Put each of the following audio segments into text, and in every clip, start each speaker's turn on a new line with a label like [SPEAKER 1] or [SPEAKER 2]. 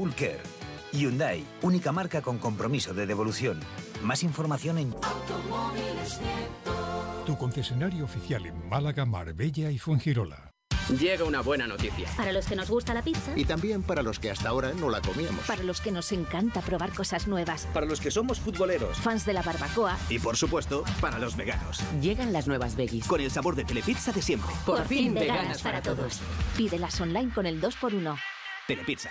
[SPEAKER 1] Full Care. Hyundai, única marca con compromiso de devolución. Más información en
[SPEAKER 2] Tu concesionario oficial en Málaga, Marbella y Fuengirola.
[SPEAKER 3] Llega una buena noticia.
[SPEAKER 4] Para los que nos gusta la pizza.
[SPEAKER 5] Y también para los que hasta ahora no la comíamos.
[SPEAKER 4] Para los que nos encanta probar cosas nuevas.
[SPEAKER 6] Para los que somos futboleros.
[SPEAKER 4] Fans de la barbacoa.
[SPEAKER 6] Y por supuesto, para los veganos.
[SPEAKER 7] Llegan las nuevas veggies.
[SPEAKER 6] Con el sabor de Telepizza de siempre.
[SPEAKER 4] Por, por fin, fin veganas, para, para todos. Pídelas online con el 2x1.
[SPEAKER 6] Telepizza.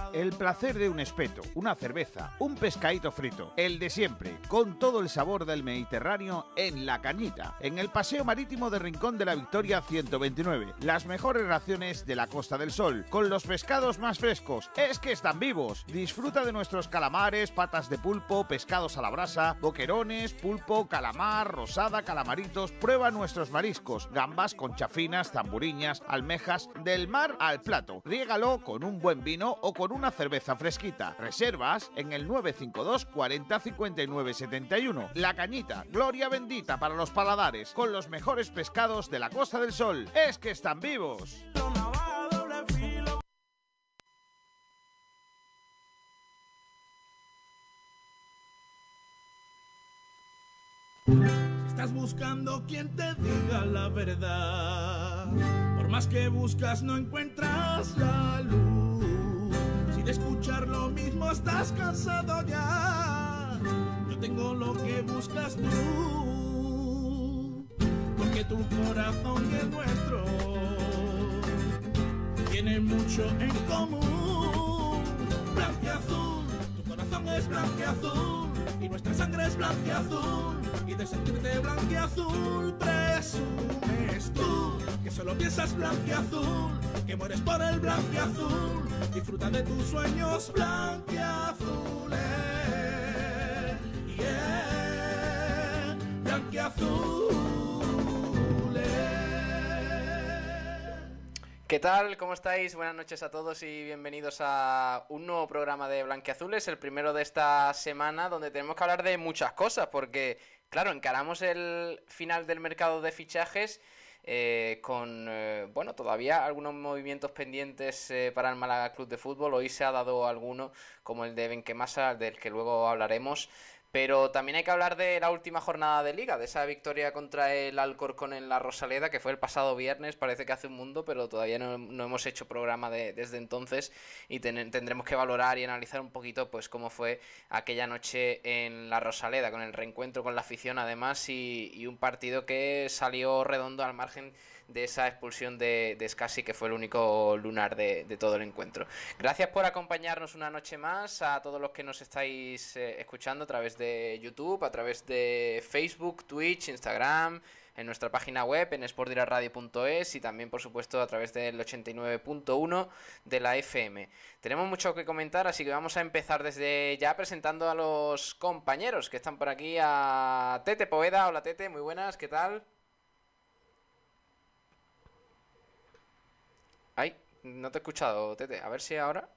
[SPEAKER 8] El placer de un espeto, una cerveza, un pescadito frito, el de siempre, con todo el sabor del Mediterráneo en La Cañita, en el Paseo Marítimo de Rincón de la Victoria 129. Las mejores raciones de la Costa del Sol, con los pescados más frescos. Es que están vivos. Disfruta de nuestros calamares, patas de pulpo, pescados a la brasa, boquerones, pulpo, calamar, rosada, calamaritos. Prueba nuestros mariscos, gambas, conchafinas, zamburiñas, almejas, del mar al plato. Riégalo con un buen vino o con una cerveza fresquita. Reservas en el 952 40 59 71. La Cañita, gloria bendita para los paladares, con los mejores pescados de la Costa del Sol. Es que están vivos.
[SPEAKER 9] Estás buscando quien te diga la verdad. Por más que buscas, no encuentras la luz. Si de escuchar lo mismo estás cansado ya, yo tengo lo que buscas tú. Porque tu corazón y el nuestro tienen mucho en común. Blanqueazul, tu corazón es blanqueazul y nuestra sangre es blanqueazul y de sentirte blanqueazul presumes tú que solo piensas blanqueazul, que mueres por el blanqueazul, disfruta de tus sueños blanqueazules. Yeah,
[SPEAKER 10] ¿Qué tal? ¿Cómo estáis? Buenas noches a todos y bienvenidos a un nuevo programa de Blanqueazules, el primero de esta semana donde tenemos que hablar de muchas cosas porque, claro, encaramos el final del mercado de fichajes eh, con, eh, bueno, todavía algunos movimientos pendientes eh, para el Málaga Club de Fútbol. Hoy se ha dado alguno, como el de Benquemasa, del que luego hablaremos. Pero también hay que hablar de la última jornada de liga, de esa victoria contra el Alcorcón en la Rosaleda, que fue el pasado viernes, parece que hace un mundo, pero todavía no, hemos hecho programa de, desde entonces. Y ten, tendremos que valorar y analizar un poquito pues cómo fue aquella noche en la Rosaleda, con el reencuentro con la afición además y, y un partido que salió redondo al margen de esa expulsión de, de Scassi, que fue el único lunar de, todo el encuentro. Gracias por acompañarnos una noche más, a todos los que nos estáis eh, escuchando a través de YouTube, a través de Facebook, Twitch, Instagram, en nuestra página web, en sportdiraradio.es y también, por supuesto, a través del 89.1 de la FM. Tenemos mucho que comentar, así que vamos a empezar desde ya presentando a los compañeros que están por aquí. A Tete Poveda. Hola, Tete, muy buenas, ¿qué tal? Ay, no te he escuchado, Tete. A ver si ahora.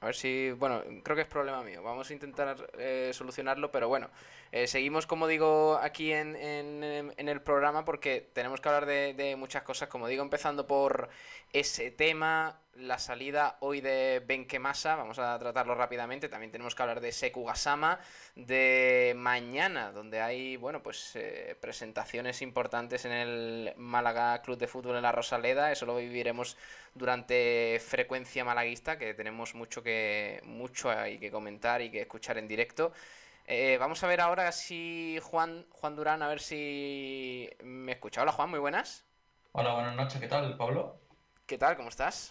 [SPEAKER 10] A ver si, bueno, creo que es problema mío. Vamos a intentar eh, solucionarlo, pero bueno, eh, seguimos, como digo, aquí en, en, el programa porque tenemos que hablar de, muchas cosas. Como digo, empezando por ese tema, la salida hoy de Benquemasa, vamos a tratarlo rápidamente. También tenemos que hablar de Seku Gasama, de mañana, donde hay, bueno, pues eh, presentaciones importantes en el Málaga Club de Fútbol en la Rosaleda. Eso lo viviremos durante frecuencia malaguista, que tenemos mucho que mucho hay que comentar y que escuchar en directo. Eh, vamos a ver ahora si Juan, Juan Durán, a ver si me escucha. Hola Juan, muy buenas.
[SPEAKER 11] Hola, buenas noches, ¿qué tal, Pablo?
[SPEAKER 10] ¿Qué tal? ¿Cómo estás?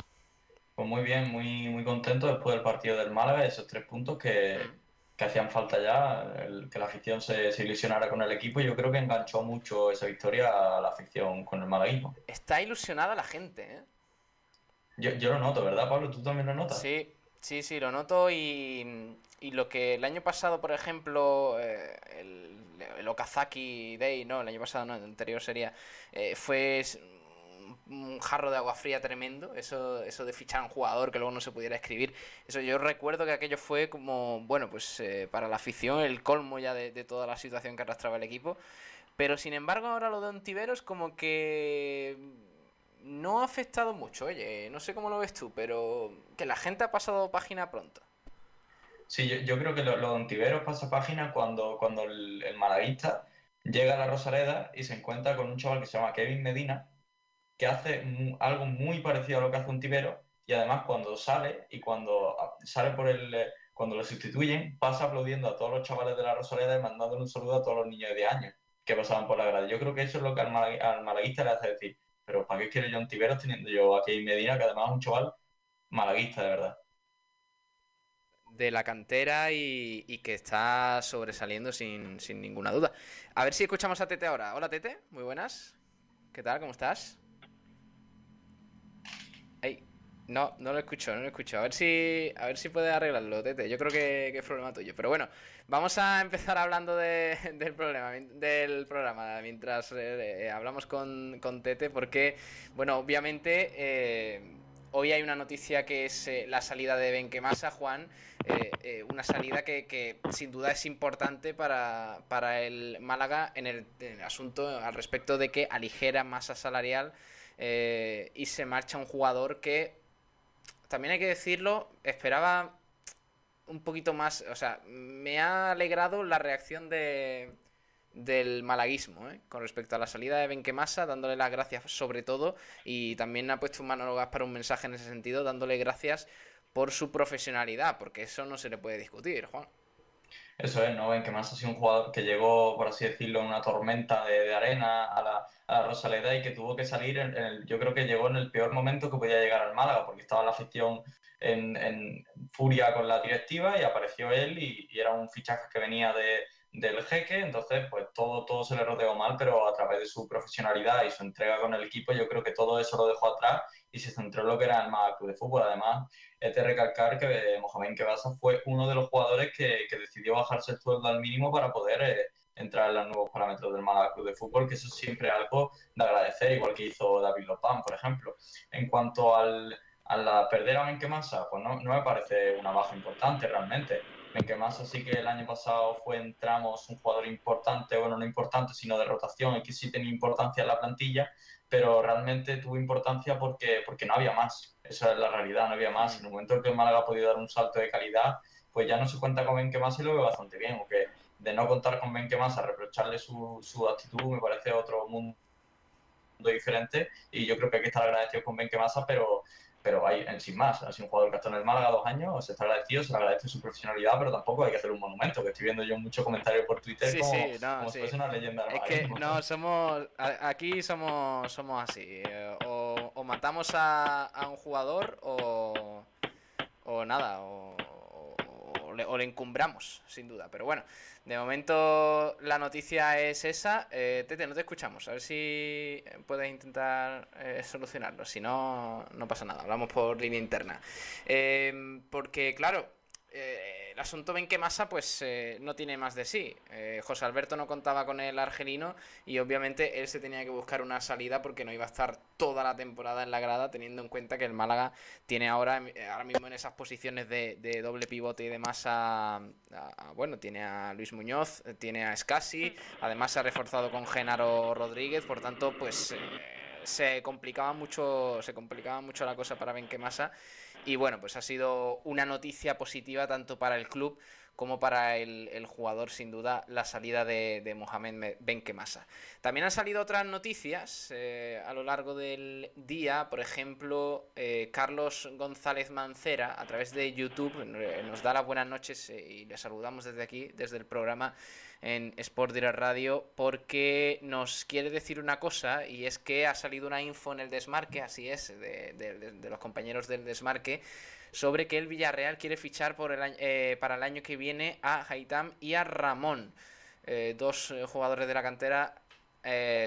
[SPEAKER 11] Pues muy bien, muy, muy contento después del partido del Málaga, esos tres puntos que, que hacían falta ya, el, que la afición se, se, ilusionara con el equipo. Yo creo que enganchó mucho esa victoria a la afición con el malaguismo.
[SPEAKER 10] Está ilusionada la gente, ¿eh?
[SPEAKER 11] Yo, yo lo noto, ¿verdad, Pablo? ¿Tú también lo notas?
[SPEAKER 10] Sí, sí, sí, lo noto y, y lo que el año pasado, por ejemplo, eh, el, el, Okazaki Day, no, el año pasado no, el anterior sería, eh, fue un jarro de agua fría tremendo, eso, eso de fichar a un jugador que luego no se pudiera escribir, eso yo recuerdo que aquello fue como, bueno, pues eh, para la afición el colmo ya de, de, toda la situación que arrastraba el equipo, pero sin embargo ahora lo de Ontiveros como que no ha afectado mucho, oye, no sé cómo lo ves tú, pero que la gente ha pasado página pronto.
[SPEAKER 11] Sí, yo, creo que lo, lo de Ontiveros pasa página cuando, cuando el, el malaguista llega a la Rosaleda y se encuentra con un chaval que se llama Kevin Medina, que hace algo muy parecido a lo que hace un tibero y además cuando sale y cuando sale por el cuando lo sustituyen pasa aplaudiendo a todos los chavales de la Rosaleda y mandándole un saludo a todos los niños de 10 años que pasaban por la grada. Yo creo que eso es lo que al malaguista le hace decir, pero ¿para qué quiero yo un tibero teniendo yo aquí en Medina, que además es un chaval malaguista de verdad?
[SPEAKER 10] de la cantera y, y, que está sobresaliendo sin, sin ninguna duda. A ver si escuchamos a Tete ahora. Hola Tete, muy buenas. ¿Qué tal? ¿Cómo estás? Ay, no, no lo escucho, no lo escucho. A ver si, a ver si puedes arreglarlo, Tete. Yo creo que, que, es problema tuyo. Pero bueno, vamos a empezar hablando de, del problema, del programa, mientras eh, hablamos con, con, Tete, porque, bueno, obviamente eh, hoy hay una noticia que es eh, la salida de Benquemasa, Juan. una salida que, que, sin duda es importante para, para el Málaga en el, en el asunto al respecto de que aligera masa salarial. Eh, y se marcha un jugador que, también hay que decirlo, esperaba un poquito más, o sea, me ha alegrado la reacción de, del malaguismo ¿eh? con respecto a la salida de Benquemasa, dándole las gracias sobre todo, y también ha puesto un Manolo para un mensaje en ese sentido, dándole gracias por su profesionalidad, porque eso no se le puede discutir, Juan.
[SPEAKER 11] Eso es, ¿no? Ven que más ha sido un jugador que llegó, por así decirlo, en una tormenta de, de arena a la, a la, Rosaleda y que tuvo que salir, en, el, yo creo que llegó en el peor momento que podía llegar al Málaga, porque estaba la afición en, en furia con la directiva y apareció él y, y era un fichaje que venía de, del jeque, entonces pues todo, todo se le rodeó mal, pero a través de su profesionalidad y su entrega con el equipo yo creo que todo eso lo dejó atrás y se centró en lo que era el Málaga Club de Fútbol. Además, es de recalcar que Mohamed Kebasa fue uno de los jugadores que, que, decidió bajarse el sueldo al mínimo para poder eh, entrar en los nuevos parámetros del Málaga Club de Fútbol, que eso es siempre algo de agradecer, igual que hizo David Lopán, por ejemplo. En cuanto al, a la perder a Benquemasa, pues no, no me parece una baja importante realmente. Benquemasa sí que el año pasado fue en tramos un jugador importante, bueno, no importante, sino de rotación y que sí tenía importancia en la plantilla, pero realmente tuvo importancia porque, porque no había más. Esa es la realidad, no había más. En el momento en que el Málaga ha podido dar un salto de calidad, pues ya no se cuenta con Benquemasa y lo veo bastante bien. O que de no contar con Benquemasa, reprocharle su, su actitud, me parece otro mundo diferente y yo creo que hay que estar agradecido con Benquemasa, pero pero hay sin más, ha sido un jugador que ha estado en el Málaga dos años, se está agradecido, se le agradece su profesionalidad, pero tampoco hay que hacer un monumento, que estoy viendo yo muchos comentarios por Twitter
[SPEAKER 10] sí,
[SPEAKER 11] como,
[SPEAKER 10] sí, no,
[SPEAKER 11] como
[SPEAKER 10] sí.
[SPEAKER 11] si fuese una leyenda.
[SPEAKER 10] Es que no, somos, aquí somos, somos así, eh, o, o, matamos a, a, un jugador o, o nada, o, o, le, encumbramos, sin duda, pero bueno. De momento la noticia es esa. Eh, Tete, no te escuchamos. A ver si puedes intentar eh, solucionarlo. Si no, no pasa nada. Hablamos por línea interna. Eh, porque, claro, el asunto Benquemasa pues eh, no tiene más de sí. Eh, José Alberto no contaba con el argelino y obviamente él se tenía que buscar una salida porque no iba a estar toda la temporada en la grada teniendo en cuenta que el Málaga tiene ahora, ahora mismo en esas posiciones de, de doble pivote y demás a, a, a, bueno, tiene a Luis Muñoz, tiene a Escasi, además se ha reforzado con Genaro Rodríguez, por tanto pues... Se complicaba mucho se complicaba mucho la cosa para Benquemasa y bueno, pues ha sido una noticia positiva tanto para el club como para el, el jugador, sin duda, la salida de, de Mohamed Benquemasa. También han salido otras noticias eh, a lo largo del día, por ejemplo, eh, Carlos González Mancera, a través de YouTube, nos da las buenas noches eh, y le saludamos desde aquí, desde el programa en Sport Direct Radio porque nos quiere decir una cosa y es que ha salido una info en el desmarque, así es, de, los compañeros del desmarque, sobre que el Villarreal quiere fichar por el eh, para el año que viene a Haitam y a Ramón, eh, dos jugadores de la cantera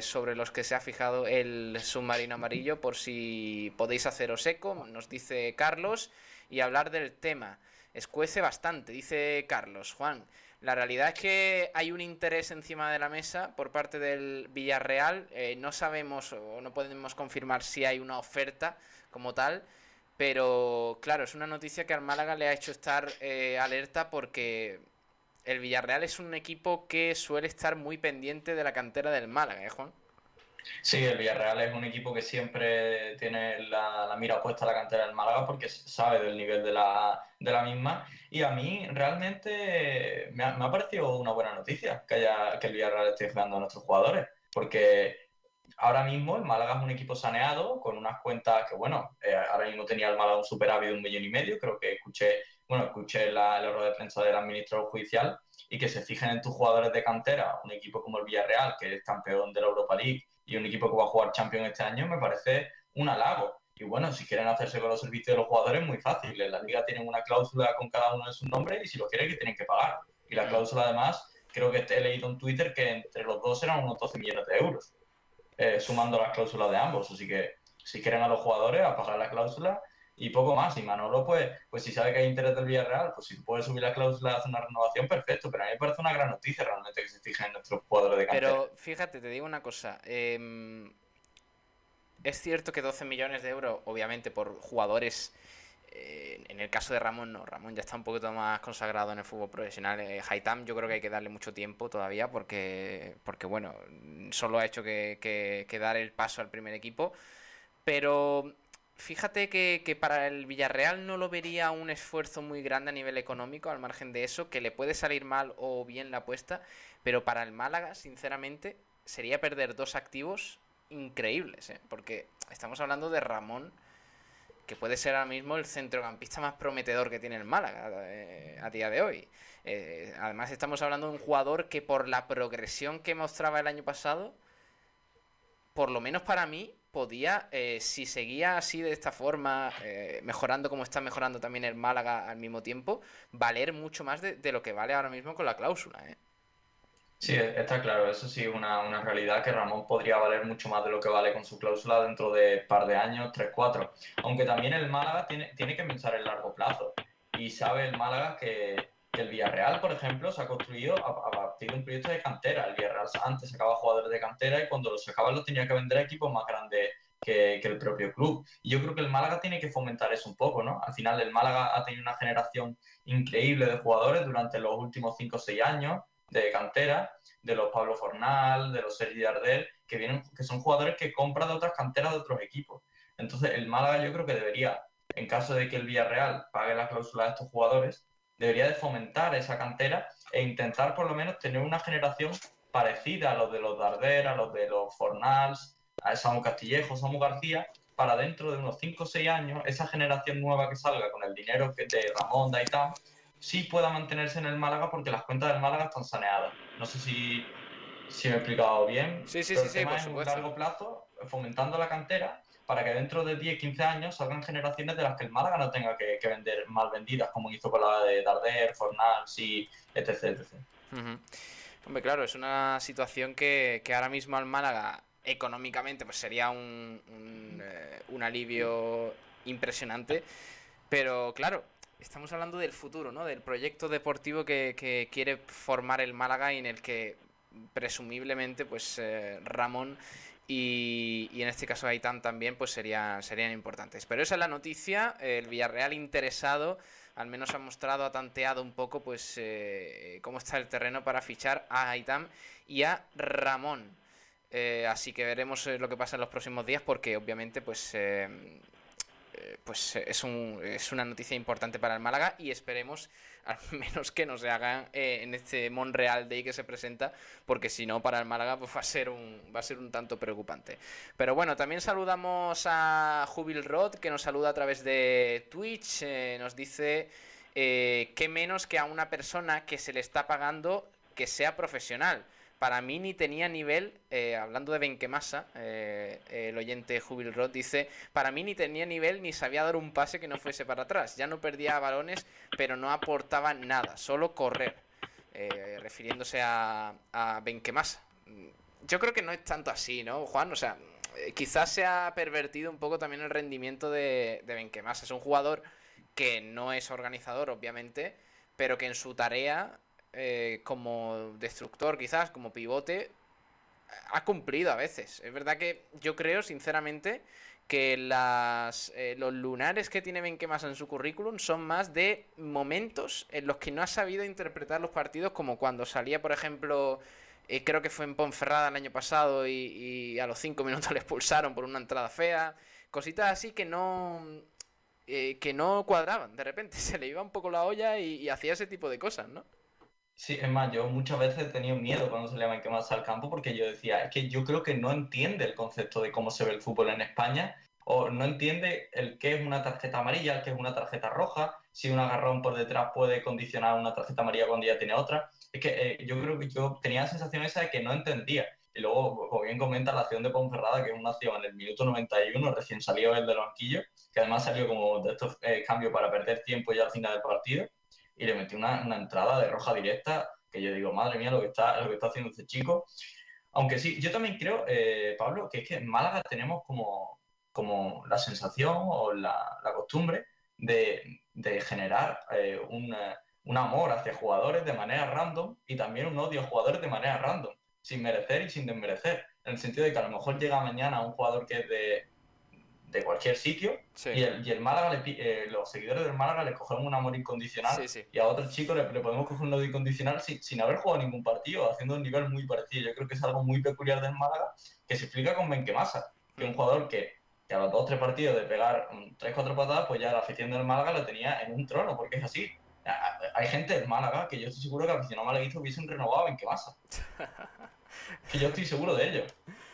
[SPEAKER 10] sobre los que se ha fijado el submarino amarillo, por si podéis haceros eco, nos dice Carlos, y hablar del tema. Escuece bastante, dice Carlos. Juan, la realidad es que hay un interés encima de la mesa por parte del Villarreal. Eh, no sabemos o no podemos confirmar si hay una oferta como tal. Pero claro, es una noticia que al Málaga le ha hecho estar eh, alerta porque el Villarreal es un equipo que suele estar muy pendiente de la cantera del Málaga, ¿eh, Juan?
[SPEAKER 11] Sí, el Villarreal es un equipo que siempre tiene la, mira puesta a la cantera del Málaga porque sabe del nivel de la, de la misma. Y a mí realmente me ha, parecido una buena noticia que, el Villarreal esté jugando a nuestros jugadores. Porque ahora mismo el Málaga es un equipo saneado con unas cuentas que, bueno, eh, ahora mismo tenía el Málaga un superávit de un millón y medio. Creo que escuché, bueno, escuché la, el de prensa del administrador judicial y que se fijen en tus jugadores de cantera, un equipo como el Villarreal, que es campeón de la Europa League y un equipo que va a jugar Champions este año, me parece un halago. Y bueno, si quieren hacerse con los servicios de los jugadores, muy fácil. En la liga tienen una cláusula con cada uno de sus nombres y si lo quieren, que tienen que pagar. Y la cláusula, además, creo que he leído en Twitter que entre los dos eran unos 12 millones de euros, eh, sumando las cláusulas de ambos. Así que si quieren a los jugadores, a pagar la cláusula y poco más. Y Manolo, pues, pues si sabe que hay interés del Villarreal, pues si puede subir la cláusula hacer una renovación, perfecto. Pero a mí me parece una gran noticia realmente que se fijen en nuestros jugadores de cantera.
[SPEAKER 10] Pero fíjate, te digo una cosa. Em, es cierto que 12 millones de euros, obviamente, por jugadores. Eh, en el caso de Ramón, no. Ramón ya está un poquito más consagrado en el fútbol profesional. Eh, Haitam, yo creo que hay que darle mucho tiempo todavía porque, porque bueno, solo ha hecho que dar el paso al primer equipo. Pero fíjate que, para el Villarreal no lo vería un esfuerzo muy grande a nivel económico, al margen de eso, que le puede salir mal o bien la apuesta, pero para el Málaga, sinceramente, sería perder dos activos increíbles, ¿eh? porque estamos hablando de Ramón, que puede ser ahora mismo el centrocampista más prometedor que tiene el Málaga eh, a día de hoy. Eh, además estamos hablando de un jugador que por la progresión que mostraba el año pasado, por lo menos para mí, podía, eh, si seguía así de esta forma, eh, mejorando como está mejorando también el Málaga al mismo tiempo, valer mucho más de, lo que vale ahora mismo con la cláusula. ¿eh?
[SPEAKER 11] Sí, está claro, eso sí una, una, realidad que Ramón podría valer mucho más de lo que vale con su cláusula dentro de un par de años, tres, cuatro. Aunque también el Málaga tiene, tiene que pensar en largo plazo. Y sabe el Málaga que el Villarreal, por ejemplo, se ha construido a, partir de un proyecto de cantera. El Villarreal antes sacaba jugadores de cantera y cuando los sacaba los tenía que vender a equipos más grandes que, el propio club. Y yo creo que el Málaga tiene que fomentar eso un poco, ¿no? Al final el Málaga ha tenido una generación increíble de jugadores durante los últimos 5 o 6 años de cantera, de los Pablo Fornal, de los Sergi Ardel, que, vienen, que son jugadores que compran de otras canteras de otros equipos. Entonces el Málaga yo creo que debería, en caso de que el Villarreal pague la cláusula de estos jugadores, debería de fomentar esa cantera e intentar por lo menos tener una generación parecida a los de los Darder, a los de los Fornals, a Samu Castillejo, Samu García, para dentro de unos 5 o 6 años, esa generación nueva que salga con el dinero que de Ramón, Daitán, sí pueda mantenerse en el Málaga porque las cuentas del Málaga están saneadas. No sé si, si me he explicado bien.
[SPEAKER 10] Sí, sí, sí, sí, por
[SPEAKER 11] supuesto. a largo plazo, fomentando la cantera para que dentro de 10, 15 años salgan generaciones de las que el Málaga no tenga que, vender mal vendidas, como hizo con la de Darder, Fornals y etc. etc.
[SPEAKER 10] Hombre, claro, es una situación que, ahora mismo al Málaga económicamente pues sería un, eh, un, alivio impresionante, pero claro, estamos hablando del futuro, ¿no? Del proyecto deportivo que, quiere formar el Málaga y en el que presumiblemente pues eh, Ramón y, en este caso Aitán también pues serían, serían importantes. Pero esa es la noticia, el Villarreal interesado, al menos ha mostrado, ha tanteado un poco pues eh, cómo está el terreno para fichar a Aitán y a Ramón. Eh, así que veremos eh, lo que pasa en los próximos días porque obviamente pues pues es, un, es una noticia importante para el Málaga y esperemos al menos que no se hagan eh, en este Monreal Day que se presenta, porque si no, para el Málaga pues va a ser un, va a ser un tanto preocupante. Pero bueno, también saludamos a Jubil Rod, que nos saluda a través de Twitch, eh, nos dice eh, que menos que a una persona que se le está pagando que sea profesional para mí ni tenía nivel, eh, hablando de Benquemasa, eh, el oyente Jubil Roth dice, para mí ni tenía nivel ni sabía dar un pase que no fuese para atrás. Ya no perdía balones, pero no aportaba nada, solo correr, eh, refiriéndose a, a Benquemasa. Yo creo que no es tanto así, ¿no, Juan? O sea, quizás se ha pervertido un poco también el rendimiento de, de Benquemasa. Es un jugador que no es organizador, obviamente, pero que en su tarea eh, como destructor, quizás, como pivote, ha cumplido a veces. Es verdad que yo creo, sinceramente, que las, eh, los lunares que tiene Benquemasa en su currículum son más de momentos en los que no ha sabido interpretar los partidos, como cuando salía, por ejemplo, eh, creo que fue en Ponferrada el año pasado y, a los cinco minutos le expulsaron por una entrada fea. Cositas así que no, eh, que no cuadraban. De repente se le iba un poco la olla y hacía ese tipo de cosas, ¿no?
[SPEAKER 11] Sí, es más, yo muchas veces he tenido miedo cuando se le va más al campo porque yo decía, es que yo creo que no entiende el concepto de cómo se ve el fútbol en España o no entiende el qué es una tarjeta amarilla, el qué es una tarjeta roja, si un agarrón por detrás puede condicionar una tarjeta amarilla cuando ya tiene otra. Es que eh, yo creo que yo tenía la sensación esa de que no entendía. Y luego, como bien comenta, la acción de Ponferrada, que es una acción en el minuto 91, recién salió el del banquillo, que además salió como de estos eh, cambios para perder tiempo ya al final del partido y le metí una, una, entrada de roja directa que yo digo, madre mía, lo que está, lo que está haciendo este chico. Aunque sí, yo también creo, eh, Pablo, que es que en Málaga tenemos como, como la sensación o la, la costumbre de, de generar eh, un, un, amor hacia jugadores de manera random y también un odio a jugadores de manera random, sin merecer y sin desmerecer. En el sentido de que a lo mejor llega mañana un jugador que es de, de cualquier sitio sí. y, el, y, el, Málaga, le, eh, los seguidores del Málaga le cogemos un amor incondicional
[SPEAKER 10] sí, sí.
[SPEAKER 11] y a otros chicos le, le, podemos coger un odio incondicional sin, sin, haber jugado ningún partido, haciendo un nivel muy parecido. Yo creo que es algo muy peculiar del Málaga que se explica con Benquemasa, que es un jugador que, que a los dos o tres partidos de pegar tres cuatro patadas, pues ya la afición del Málaga lo tenía en un trono, porque es así. Hay gente del Málaga que yo estoy seguro que el aficionado malaguista hubiesen renovado a Benquemasa. que yo estoy seguro de ello.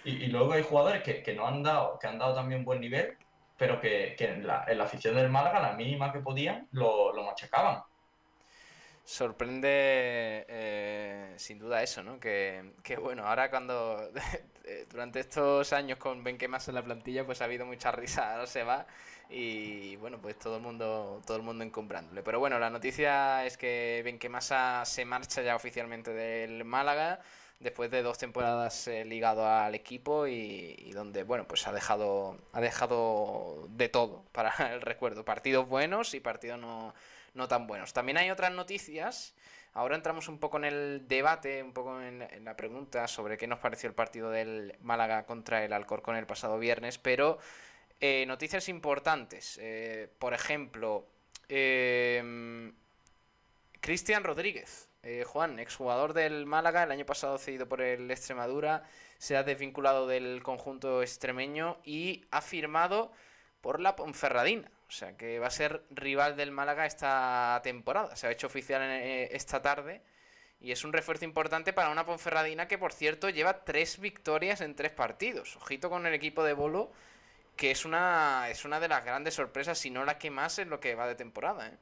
[SPEAKER 11] Y, luego hay jugadores que, que, no han dado, que han dado también buen nivel, pero que, que en, la, en, la, afición del Málaga, la mínima que podían, lo, lo machacaban.
[SPEAKER 10] Sorprende eh, sin duda eso, ¿no? Que, que bueno, ahora cuando durante estos años con Benquemas en la plantilla, pues ha habido mucha risa, ahora se va y bueno, pues todo el mundo todo el mundo encombrándole. Pero bueno, la noticia es que Benquemasa se marcha ya oficialmente del Málaga después de dos temporadas eh, ligado al equipo y, donde bueno pues ha dejado ha dejado de todo para el recuerdo. Partidos buenos y partidos no, no tan buenos. También hay otras noticias. Ahora entramos un poco en el debate un poco en, la pregunta sobre qué nos pareció el partido del Málaga contra el Alcorcón el pasado viernes pero eh, noticias importantes. Eh, por ejemplo Cristian Rodríguez eh, Juan, exjugador del Málaga, el año pasado cedido por el Extremadura, se ha desvinculado del conjunto extremeño y ha firmado por la Ponferradina. O sea que va a ser rival del Málaga esta temporada. Se ha hecho oficial en, eh, esta tarde y es un refuerzo importante para una Ponferradina que, por cierto, lleva tres victorias en tres partidos. Ojito con el equipo de Bolo, que es una, es una de las grandes sorpresas, si no la que más en lo que va de temporada. ¿eh?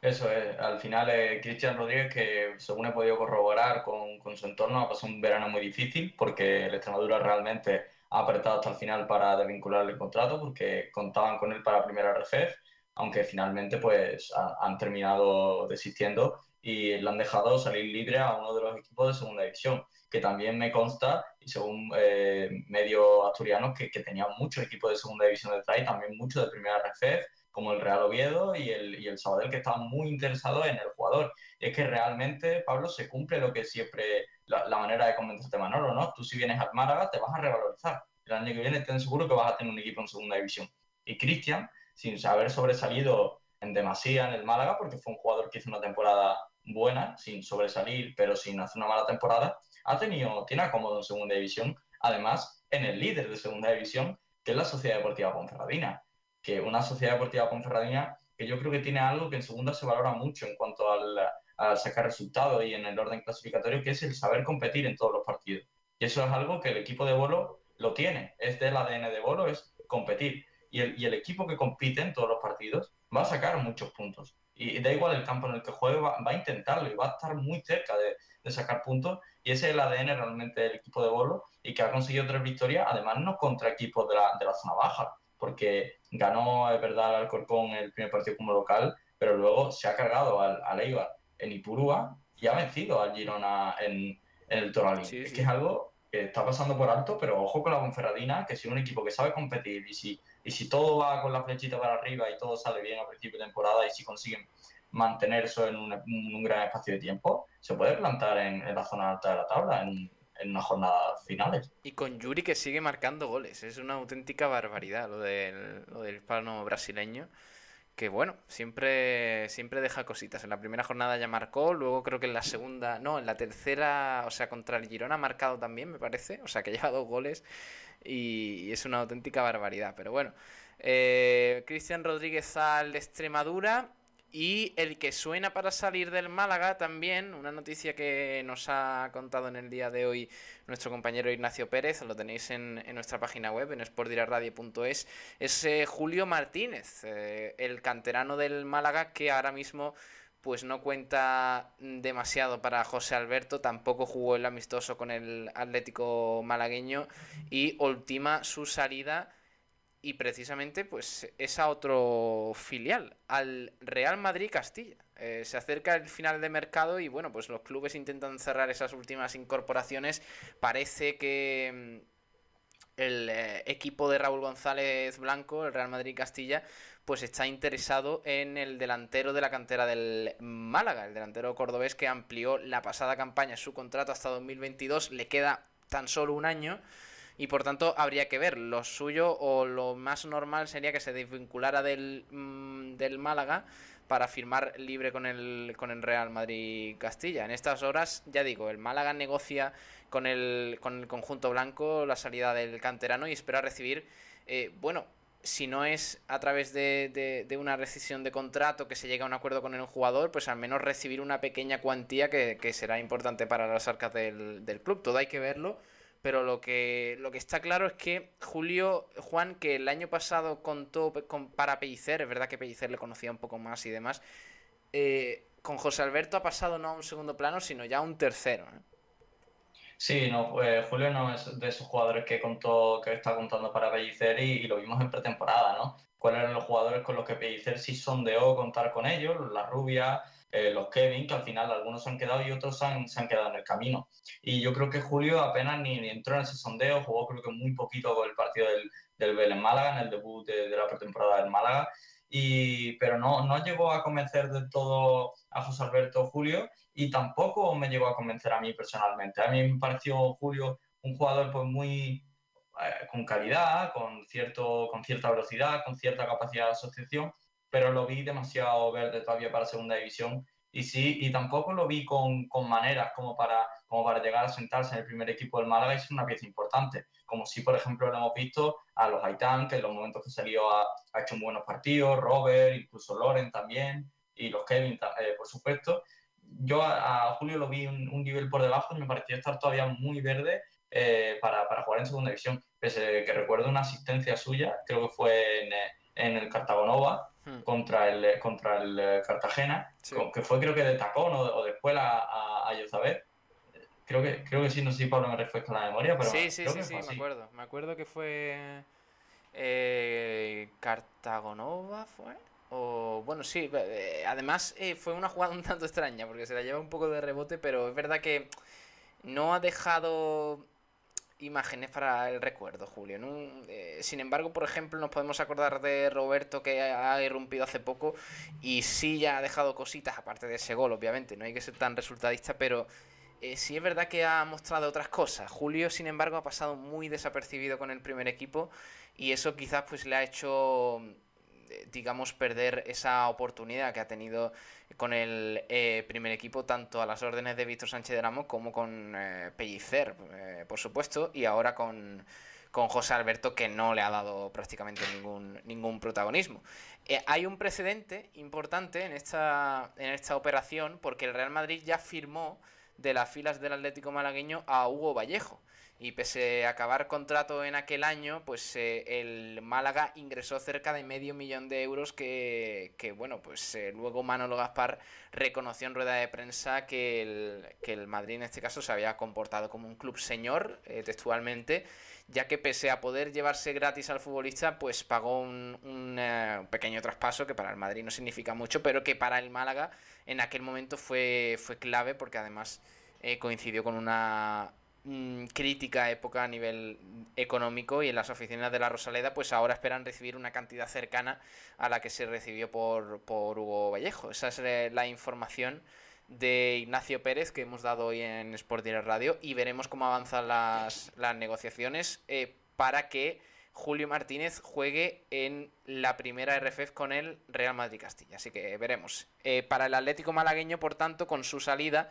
[SPEAKER 11] Eso es, al final eh, Cristian Rodríguez, que según he podido corroborar con, con, su entorno, ha pasado un verano muy difícil porque el Extremadura realmente ha apretado hasta el final para desvincular el contrato porque contaban con él para primera RFEF, aunque finalmente pues ha, han terminado desistiendo y le han dejado salir libre a uno de los equipos de segunda división, que también me consta, y según eh, medios asturianos, que, que tenían muchos equipos de segunda división detrás y también muchos de primera RFEF, como el Real Oviedo y el, y el Sabadell, que estaban muy interesados en el jugador. Y es que realmente, Pablo, se cumple lo que siempre, la, la, manera de convencerte Manolo, ¿no? Tú si vienes al Málaga te vas a revalorizar. El año que viene ten seguro que vas a tener un equipo en segunda división. Y Cristian, sin haber sobresalido en demasía en el Málaga, porque fue un jugador que hizo una temporada buena, sin sobresalir, pero sin hacer una mala temporada, ha tenido, tiene acomodo en segunda división, además en el líder de segunda división, que es la Sociedad Deportiva Ponferradina que una sociedad deportiva ponferradina que yo creo que tiene algo que en segunda se valora mucho en cuanto al, sacar resultados y en el orden clasificatorio, que es el saber competir en todos los partidos. Y eso es algo que el equipo de Bolo lo tiene, es del ADN de Bolo, es competir. Y el, y el equipo que compite en todos los partidos va a sacar muchos puntos. y da igual el campo en el que juegue, va, a intentarlo y va a estar muy cerca de, sacar puntos. Y ese es el ADN realmente del equipo de Bolo y que ha conseguido tres victorias, además no contra equipos de la, de la zona baja, porque ganó, es verdad, al Alcorcón el primer partido como local, pero luego se ha cargado al, al Eibar en Ipurúa y ha vencido al Girona en, el Toralín. es que es algo que está pasando por alto, pero ojo con la Conferradina, que si un equipo que sabe competir y si, y si todo va con la flechita para arriba y todo sale bien a principio de temporada y si consiguen mantener eso en un, gran espacio de tiempo, se puede plantar en, la zona alta de la tabla en, en unas jornadas finales.
[SPEAKER 10] Y con Yuri que sigue marcando goles, es una auténtica barbaridad lo del, lo del hispano brasileño que bueno, siempre, siempre deja cositas. En la primera jornada ya marcó, luego creo que en la segunda, no, en la tercera, o sea, contra el Girona ha marcado también, me parece, o sea, que lleva dos goles y, es una auténtica barbaridad. Pero bueno, eh, Cristian Rodríguez al Extremadura y el que suena para salir del Málaga también, una noticia que nos ha contado en el día de hoy nuestro compañero Ignacio Pérez, lo tenéis en, nuestra página web, en sportdiraradio.es, es eh, Julio Martínez, eh, el canterano del Málaga que ahora mismo pues no cuenta demasiado para José Alberto, tampoco jugó el amistoso con el Atlético malagueño y ultima su salida y precisamente pues es a otro filial, al Real Madrid Castilla. Eh, se acerca el final de mercado y bueno, pues los clubes intentan cerrar esas últimas incorporaciones. Parece que mm, el eh, equipo de Raúl González Blanco, el Real Madrid Castilla, pues está interesado en el delantero de la cantera del Málaga, el delantero cordobés que amplió la pasada campaña su contrato hasta 2022, le queda tan solo un año y por tanto habría que ver. Lo suyo o lo más normal sería que se desvinculara del, mm, del Málaga para firmar libre con el, con el Real Madrid Castilla. En estas horas, ya digo, el Málaga negocia con el, con el conjunto blanco la salida del canterano y espera recibir, eh, bueno, si no es a través de, de, una rescisión de contrato que se llega a un acuerdo con el jugador, pues al menos recibir una pequeña cuantía que, que será importante para las arcas del, del club. Todo hay que verlo pero lo que, lo que está claro es que Julio, Juan, que el año pasado contó con, para Pellicer, es verdad que Pellicer le conocía un poco más y demás, eh, con José Alberto ha pasado no a un segundo plano, sino ya a un tercero. ¿eh?
[SPEAKER 11] Sí, no, pues Julio no es de esos jugadores que contó, que está contando para Pellicer y, lo vimos en pretemporada, ¿no? ¿Cuáles eran los jugadores con los que Pellicer sí sondeó contar con ellos? La Rubia, eh, los Kevin, que al final algunos se han quedado y otros han, se han, quedado en el camino. Y yo creo que Julio apenas ni, entró en ese sondeo, jugó creo que muy poquito con el partido del, del en Málaga, en el debut de, la pretemporada del Málaga, y, pero no, no llegó a convencer del todo a José Alberto Julio y tampoco me llegó a convencer a mí personalmente. A mí me pareció Julio un jugador pues muy eh, con calidad, con, cierto, con cierta velocidad, con cierta capacidad de asociación, pero lo vi demasiado verde todavía para segunda división. Y sí, y tampoco lo vi con, con, maneras como para, como para llegar a sentarse en el primer equipo del Málaga y ser una pieza importante, como si por ejemplo lo hemos visto a los Haitán, que en los momentos que salió ha, ha hecho buenos partidos, Robert, incluso Loren también, y los Kevin, eh, por supuesto. Yo a, Julio lo vi un, nivel por debajo y me pareció estar todavía muy verde eh, para, para, jugar en segunda división, pese que recuerdo una asistencia suya, creo que fue en, en el Cartagonova, Hmm. contra el, contra el eh, Cartagena, que fue creo que de tacón o, después a, a, a Creo que, creo que sí, no sé si Pablo me refresca la memoria, pero.
[SPEAKER 10] Sí, sí, sí, sí, me acuerdo. Me acuerdo que fue. Eh, Cartagonova, ¿fue? O, bueno, sí, eh, además eh, fue una jugada un tanto extraña porque se la lleva un poco de rebote, pero es verdad que no ha dejado imágenes para el recuerdo, Julio. Eh, sin embargo, por ejemplo, nos podemos acordar de Roberto que ha irrumpido hace poco y sí ya ha dejado cositas, aparte de ese gol, obviamente, no hay que ser tan resultadista, pero eh, sí es verdad que ha mostrado otras cosas. Julio, sin embargo, ha pasado muy desapercibido con el primer equipo y eso quizás pues le ha hecho digamos, perder esa oportunidad que ha tenido con el eh, primer equipo, tanto a las órdenes de Víctor Sánchez de Ramos como con eh, Pellicer, eh, por supuesto, y ahora con, con, José Alberto, que no le ha dado prácticamente ningún, ningún protagonismo. hay un precedente importante en esta, en esta operación, porque el Real Madrid ya firmó de las filas del Atlético malagueño a Hugo Vallejo. Y pese a acabar contrato en aquel año, pues eh, el Málaga ingresó cerca de medio millón de euros que, que bueno, pues eh, luego Manolo Gaspar reconoció en rueda de prensa que el, que el Madrid en este caso se había comportado como un club señor, eh, textualmente, ya que pese a poder llevarse gratis al futbolista, pues pagó un, un, un pequeño traspaso que para el Madrid no significa mucho, pero que para el Málaga en aquel momento fue, fue clave porque además coincidió con una crítica época a nivel económico y en las oficinas de la Rosaleda pues ahora esperan recibir una cantidad cercana a la que se recibió por, por Hugo Vallejo. Esa es eh, la información de Ignacio Pérez que hemos dado hoy en Sport Direct Radio y veremos cómo avanzan las, las negociaciones eh, para que Julio Martínez juegue en la primera RFF con el Real Madrid Castilla. Así que veremos. Eh, para el Atlético malagueño, por tanto, con su salida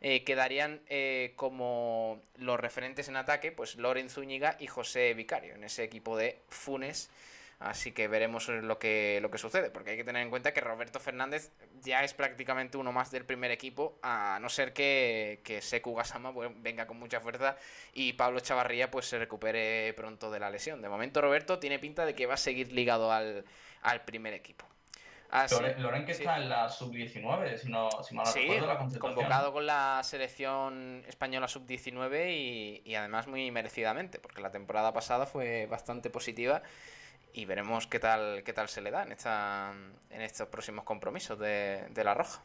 [SPEAKER 10] eh, quedarían eh, como los referentes en ataque, pues Loren Zúñiga y José Vicario, en ese equipo de Funes. Así que veremos lo que, lo que sucede, porque hay que tener en cuenta que Roberto Fernández ya es prácticamente uno más del primer equipo, a no ser que, que Seku venga con mucha fuerza y Pablo Chavarría pues se recupere pronto de la lesión. De momento Roberto tiene pinta de que va a seguir ligado al, al primer equipo.
[SPEAKER 11] Ah, Loren, Loren, que sí. está en la sub-19, si, no, si mal no
[SPEAKER 10] sí,
[SPEAKER 11] recuerdo, la
[SPEAKER 10] convocado con la selección española sub-19 y, y, además muy merecidamente, porque la temporada pasada fue bastante positiva y veremos qué tal, qué tal se le da en, esta, en estos próximos compromisos de, de la Roja.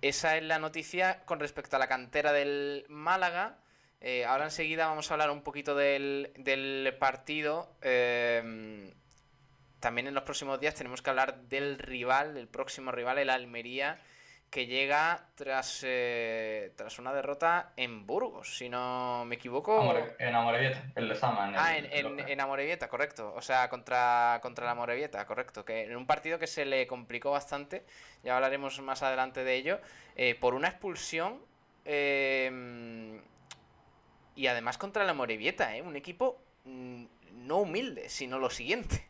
[SPEAKER 10] Esa es la noticia con respecto a la cantera del Málaga. Eh, ahora enseguida vamos a hablar un poquito del, del partido. Eh, también en los próximos días tenemos que hablar del rival, del próximo rival, el Almería, que llega tras, eh, tras una derrota en Burgos, si no me equivoco.
[SPEAKER 11] Amore, en Amorebieta, el Lezama. En
[SPEAKER 10] ah, en, en, en, Amorebieta, correcto. O sea, contra, contra la Amorebieta, correcto. Que en un partido que se le complicó bastante, ya hablaremos más adelante de ello, eh, por una expulsión. Eh, y además contra la Amorebieta, ¿eh? un equipo mm, no humilde, sino lo siguiente.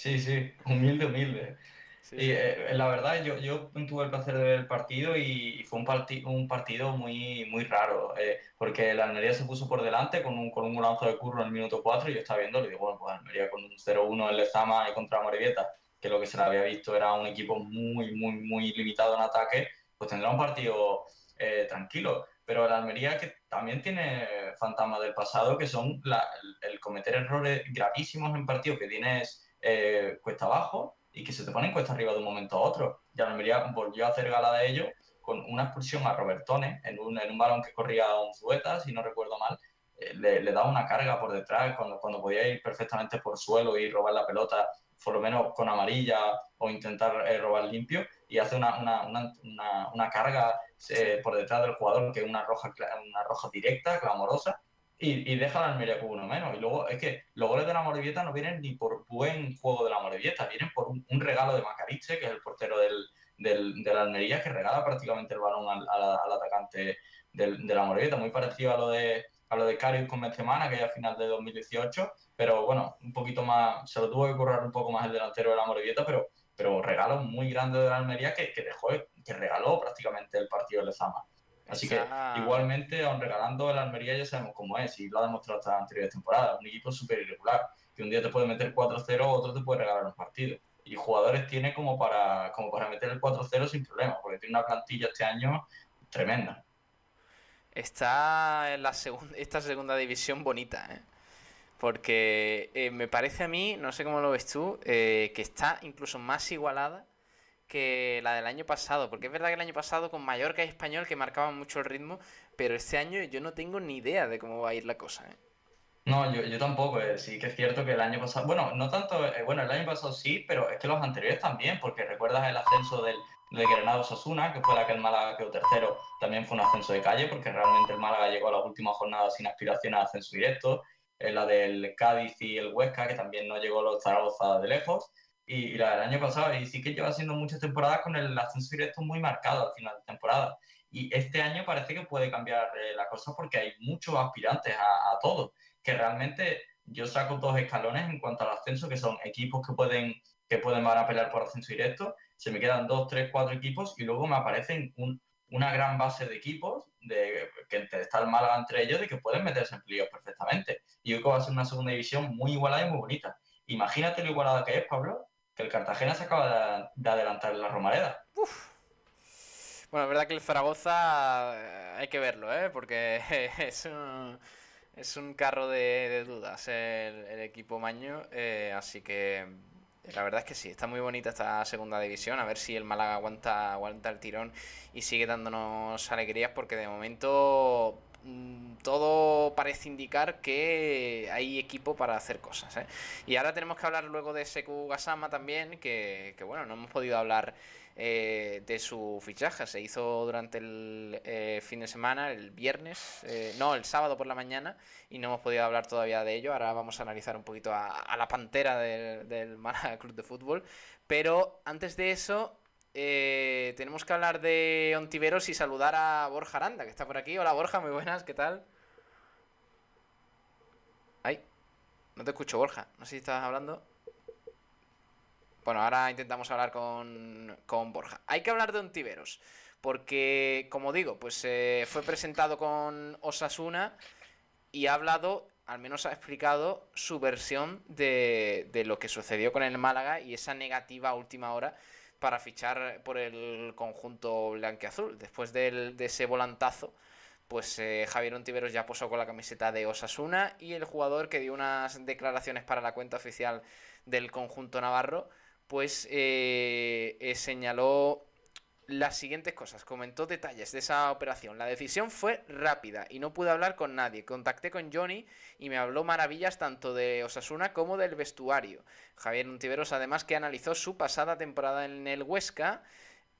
[SPEAKER 11] Sí, sí, humilde, humilde. Sí, y eh, la verdad, yo, yo tuve el placer de ver el partido y, fue un, parti un partido muy, muy raro, eh, porque la Almería se puso por delante con un, con un golazo de curro en el minuto 4 y yo estaba viendo y digo, bueno, pues Almería con un 0-1 en Lezama y contra Morevieta, que lo que se le había visto era un equipo muy, muy, muy limitado en ataque, pues tendrá un partido eh, tranquilo. Pero la Almería que también tiene fantasmas del pasado, que son la, el, el cometer errores gravísimos en partido que tienes eh, cuesta abajo y que se te ponen cuesta arriba de un momento a otro. Y Almería volvió a hacer gala de ello con una expulsión a Robertone en un, en un balón que corría a un Zueta, si no recuerdo mal. Eh, le, le, da una carga por detrás cuando, cuando podía ir perfectamente por suelo y robar la pelota, por lo menos con amarilla o intentar eh, robar limpio, y hace una, una, una, una carga por detrás del jugador que es una roja, una roja directa, clamorosa, y, y deja la Almería con uno menos. Y luego es que los goles de la Morevieta no vienen ni por buen juego de la Morevieta, vienen por un, regalo de Macariche, que es el portero del, del, de la Almería, que regala prácticamente el balón al, al, al atacante del, de la Morevieta, muy parecido a lo de a lo de Carius con Benzema, que ya a final de 2018, pero bueno, un poquito más, se lo tuvo que currar un poco más el delantero de la Morevieta, pero, pero regalo muy grande de la Almería que, que dejó, que regaló prácticamente el partido de Zama. Así que igualmente, aun regalando el Almería ya sabemos cómo es y lo ha demostrado hasta las anteriores temporadas. Un equipo súper irregular, que un día te puede meter 4-0, otro te puede regalar un partido. Y jugadores tiene como para, como para meter el 4-0 sin problema, porque tiene una plantilla este año tremenda.
[SPEAKER 10] Está en la segunda, esta segunda división bonita, ¿eh? Porque eh, me parece a mí, no sé cómo lo ves tú, eh, que está incluso más igualada que la del año pasado. Porque es verdad que el año pasado con Mallorca y Español que marcaban mucho el ritmo, pero este año yo no tengo ni idea de cómo va a ir la cosa. ¿eh?
[SPEAKER 11] No, yo, yo tampoco. Eh. Sí que es cierto que el año pasado, bueno, no tanto, eh, bueno, el año pasado sí, pero es que los anteriores también, porque recuerdas el ascenso del, de Granada Sasuna, que fue la que el Málaga quedó tercero, también fue un ascenso de calle, porque realmente el Málaga llegó a la última jornada sin aspiración a ascenso directo. Eh, la del Cádiz y el Huesca, que también no llegó a los Zaragoza de lejos. Y, la del año pasado, y sí que lleva siendo muchas temporadas con el ascenso directo muy marcado al final de temporada. Y este año parece que puede cambiar eh, la cosa porque hay muchos aspirantes a, a. Que realmente yo saco dos escalones en cuanto al ascenso, que son equipos que pueden, que pueden van a pelear por ascenso directo se me quedan dos, tres, cuatro equipos y luego me aparecen un, una gran base de equipos de que está el Málaga entre ellos, de que pueden meterse en playoffs perfectamente. Y hoy va a ser una segunda división muy igualada y muy bonita. Imagínate lo igualada que es, Pablo, que el Cartagena se acaba de, adelantar en la Romareda.
[SPEAKER 10] Bueno, es verdad que el Zaragoza eh, hay que verlo, ¿eh? porque es un, es un carro de, dudas el, equipo Maño, eh, así que la verdad es que sí, está muy bonita esta segunda división. A ver si el Málaga aguanta, aguanta el tirón y sigue dándonos alegrías, porque de momento todo parece indicar que hay equipo para hacer cosas. ¿eh? Y ahora tenemos que hablar luego de Seku Gasama también, que, que bueno, no hemos podido hablar eh, de su fichaje. Se hizo durante el eh, fin de semana, el viernes, eh, no, el sábado por la mañana, y no hemos podido hablar todavía de ello. Ahora vamos a analizar un poquito a, la pantera del, del Málaga Club de Fútbol. Pero antes de eso, tenemos que hablar de Ontiveros y saludar a Borja Aranda, que está por aquí. Hola Borja, muy buenas, ¿qué tal? Ay, no te escucho Borja, no sé si estás hablando. Bueno, ahora intentamos hablar con, Borja. Hay que hablar de Ontiveros, porque, como digo, pues eh, fue presentado con Osasuna y ha hablado, al menos ha explicado su versión de, de lo que sucedió con el Málaga y esa negativa última hora para fichar por el conjunto blanqueazul. Después de ese volantazo, pues eh, Javier Ontiveros ya posó con la camiseta de Osasuna y el jugador que dio unas declaraciones para la cuenta oficial del conjunto navarro pues eh, eh, señaló las siguientes cosas. Comentó detalles de esa operación. La decisión fue rápida y no pude hablar con nadie. Contacté con Johnny y me habló maravillas tanto de Osasuna como del vestuario. Javier Untiveros además que analizó su pasada temporada en el Huesca.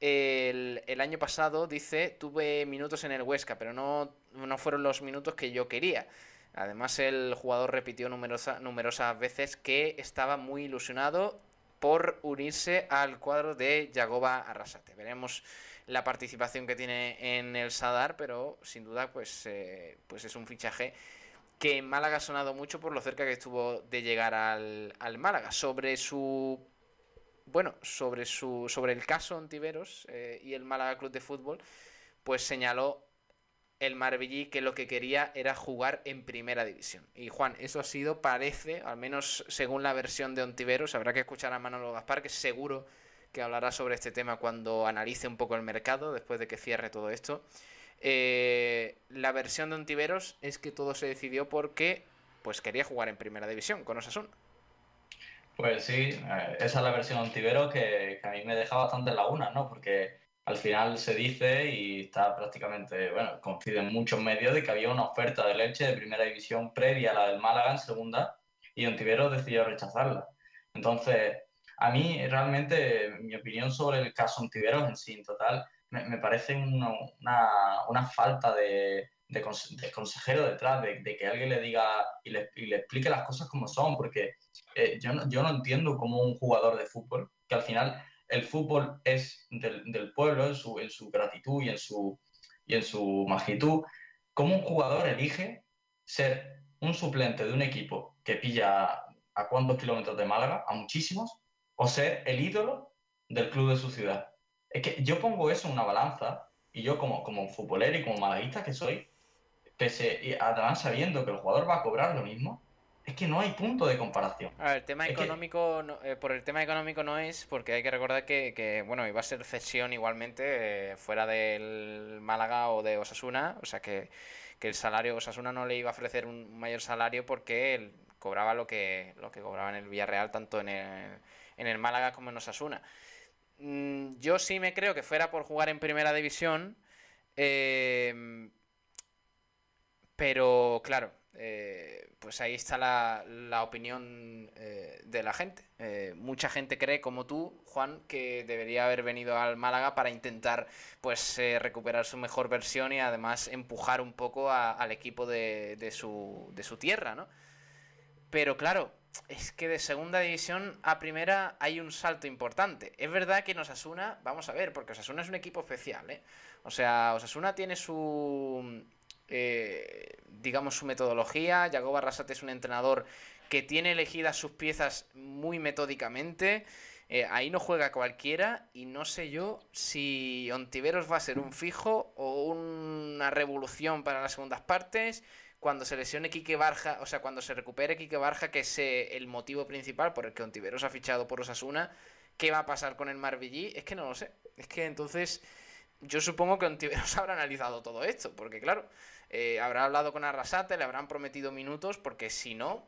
[SPEAKER 10] El, año pasado, dice, tuve minutos en el Huesca, pero no, no fueron los minutos que yo quería. Además, el jugador repitió numerosas veces que estaba muy ilusionado por unirse al cuadro de Yagoba Arrasate. Veremos la participación que tiene en el Sadar, pero sin duda pues, eh, pues es un fichaje que en Málaga ha sonado mucho por lo cerca que estuvo de llegar al, Málaga. Sobre su bueno, sobre su sobre el caso Ontiveros eh, y el Málaga Club de Fútbol, pues señaló el Marbellí que lo que quería era jugar en primera división. Y Juan, eso ha sido, parece, al menos según la versión de Ontiveros, habrá que escuchar a Manolo Gaspar, que seguro que hablará sobre este tema cuando analice un poco el mercado, después de que cierre todo esto. Eh, la versión de Ontiveros es que todo se decidió porque pues quería jugar en primera división con Osasuna.
[SPEAKER 11] Pues sí, eh, esa es la versión de Ontiveros que, a mí me deja bastante laguna, ¿no? Porque al final se dice y está prácticamente, bueno, en muchos medios de que había una oferta de leche de primera división previa a la del Málaga en segunda y Ontiveros decidió rechazarla. Entonces, a mí realmente mi opinión sobre el caso Ontiveros en sí, en total, me, parece una, una, falta de, de, consejero detrás, de, que alguien le diga y le, y le, explique las cosas como son, porque eh, yo, no, yo no entiendo cómo un jugador de fútbol, que al final el fútbol es del, pueblo en su, gratitud y en su, y magnitud, ¿cómo un jugador elige ser un suplente de un equipo que pilla a cuántos kilómetros de Málaga, a muchísimos, o ser el ídolo del club de su ciudad? Es que yo pongo eso en una balanza y yo como, como futbolero y como malaguista que soy, pese, y además sabiendo que el jugador va a cobrar lo mismo, es que no hay punto de comparación.
[SPEAKER 10] A ver, el tema económico, eh, por el tema económico no es, porque hay que recordar que, bueno, iba a ser cesión igualmente eh, fuera del Málaga o de Osasuna, o sea que, el salario, Osasuna no le iba a ofrecer un mayor salario porque él cobraba lo que, lo que cobraba en el Villarreal, tanto en el, en el Málaga como en Osasuna. Mm, yo sí me creo que fuera por jugar en primera división, eh, pero claro, eh, pues ahí está la, la opinión eh, de la gente. Eh, mucha gente cree, como tú, Juan, que debería haber venido al Málaga para intentar pues recuperar su mejor versión y además empujar un poco al equipo de, de, su, de su tierra, ¿no? Pero claro, es que de segunda división a primera hay un salto importante. Es verdad que en Osasuna, vamos a ver, porque Osasuna es un equipo especial, ¿eh? O sea, Osasuna tiene su eh, digamos, su metodología. Yago Barrasate es un entrenador que tiene elegidas sus piezas muy metódicamente. Eh, ahí no juega cualquiera y no sé yo si Ontiveros va a ser un fijo o un una revolución para las segundas partes. Cuando se lesione Quique Barja, o sea, cuando se recupere Quique Barja, que es eh, el motivo principal por el que Ontiveros ha fichado por Osasuna, ¿qué va a pasar con el Marbellí? Es que no lo sé. Es que entonces yo supongo que Ontiveros habrá analizado todo esto, porque claro, eh, habrá hablado con Arrasate, le habrán prometido minutos, porque si no,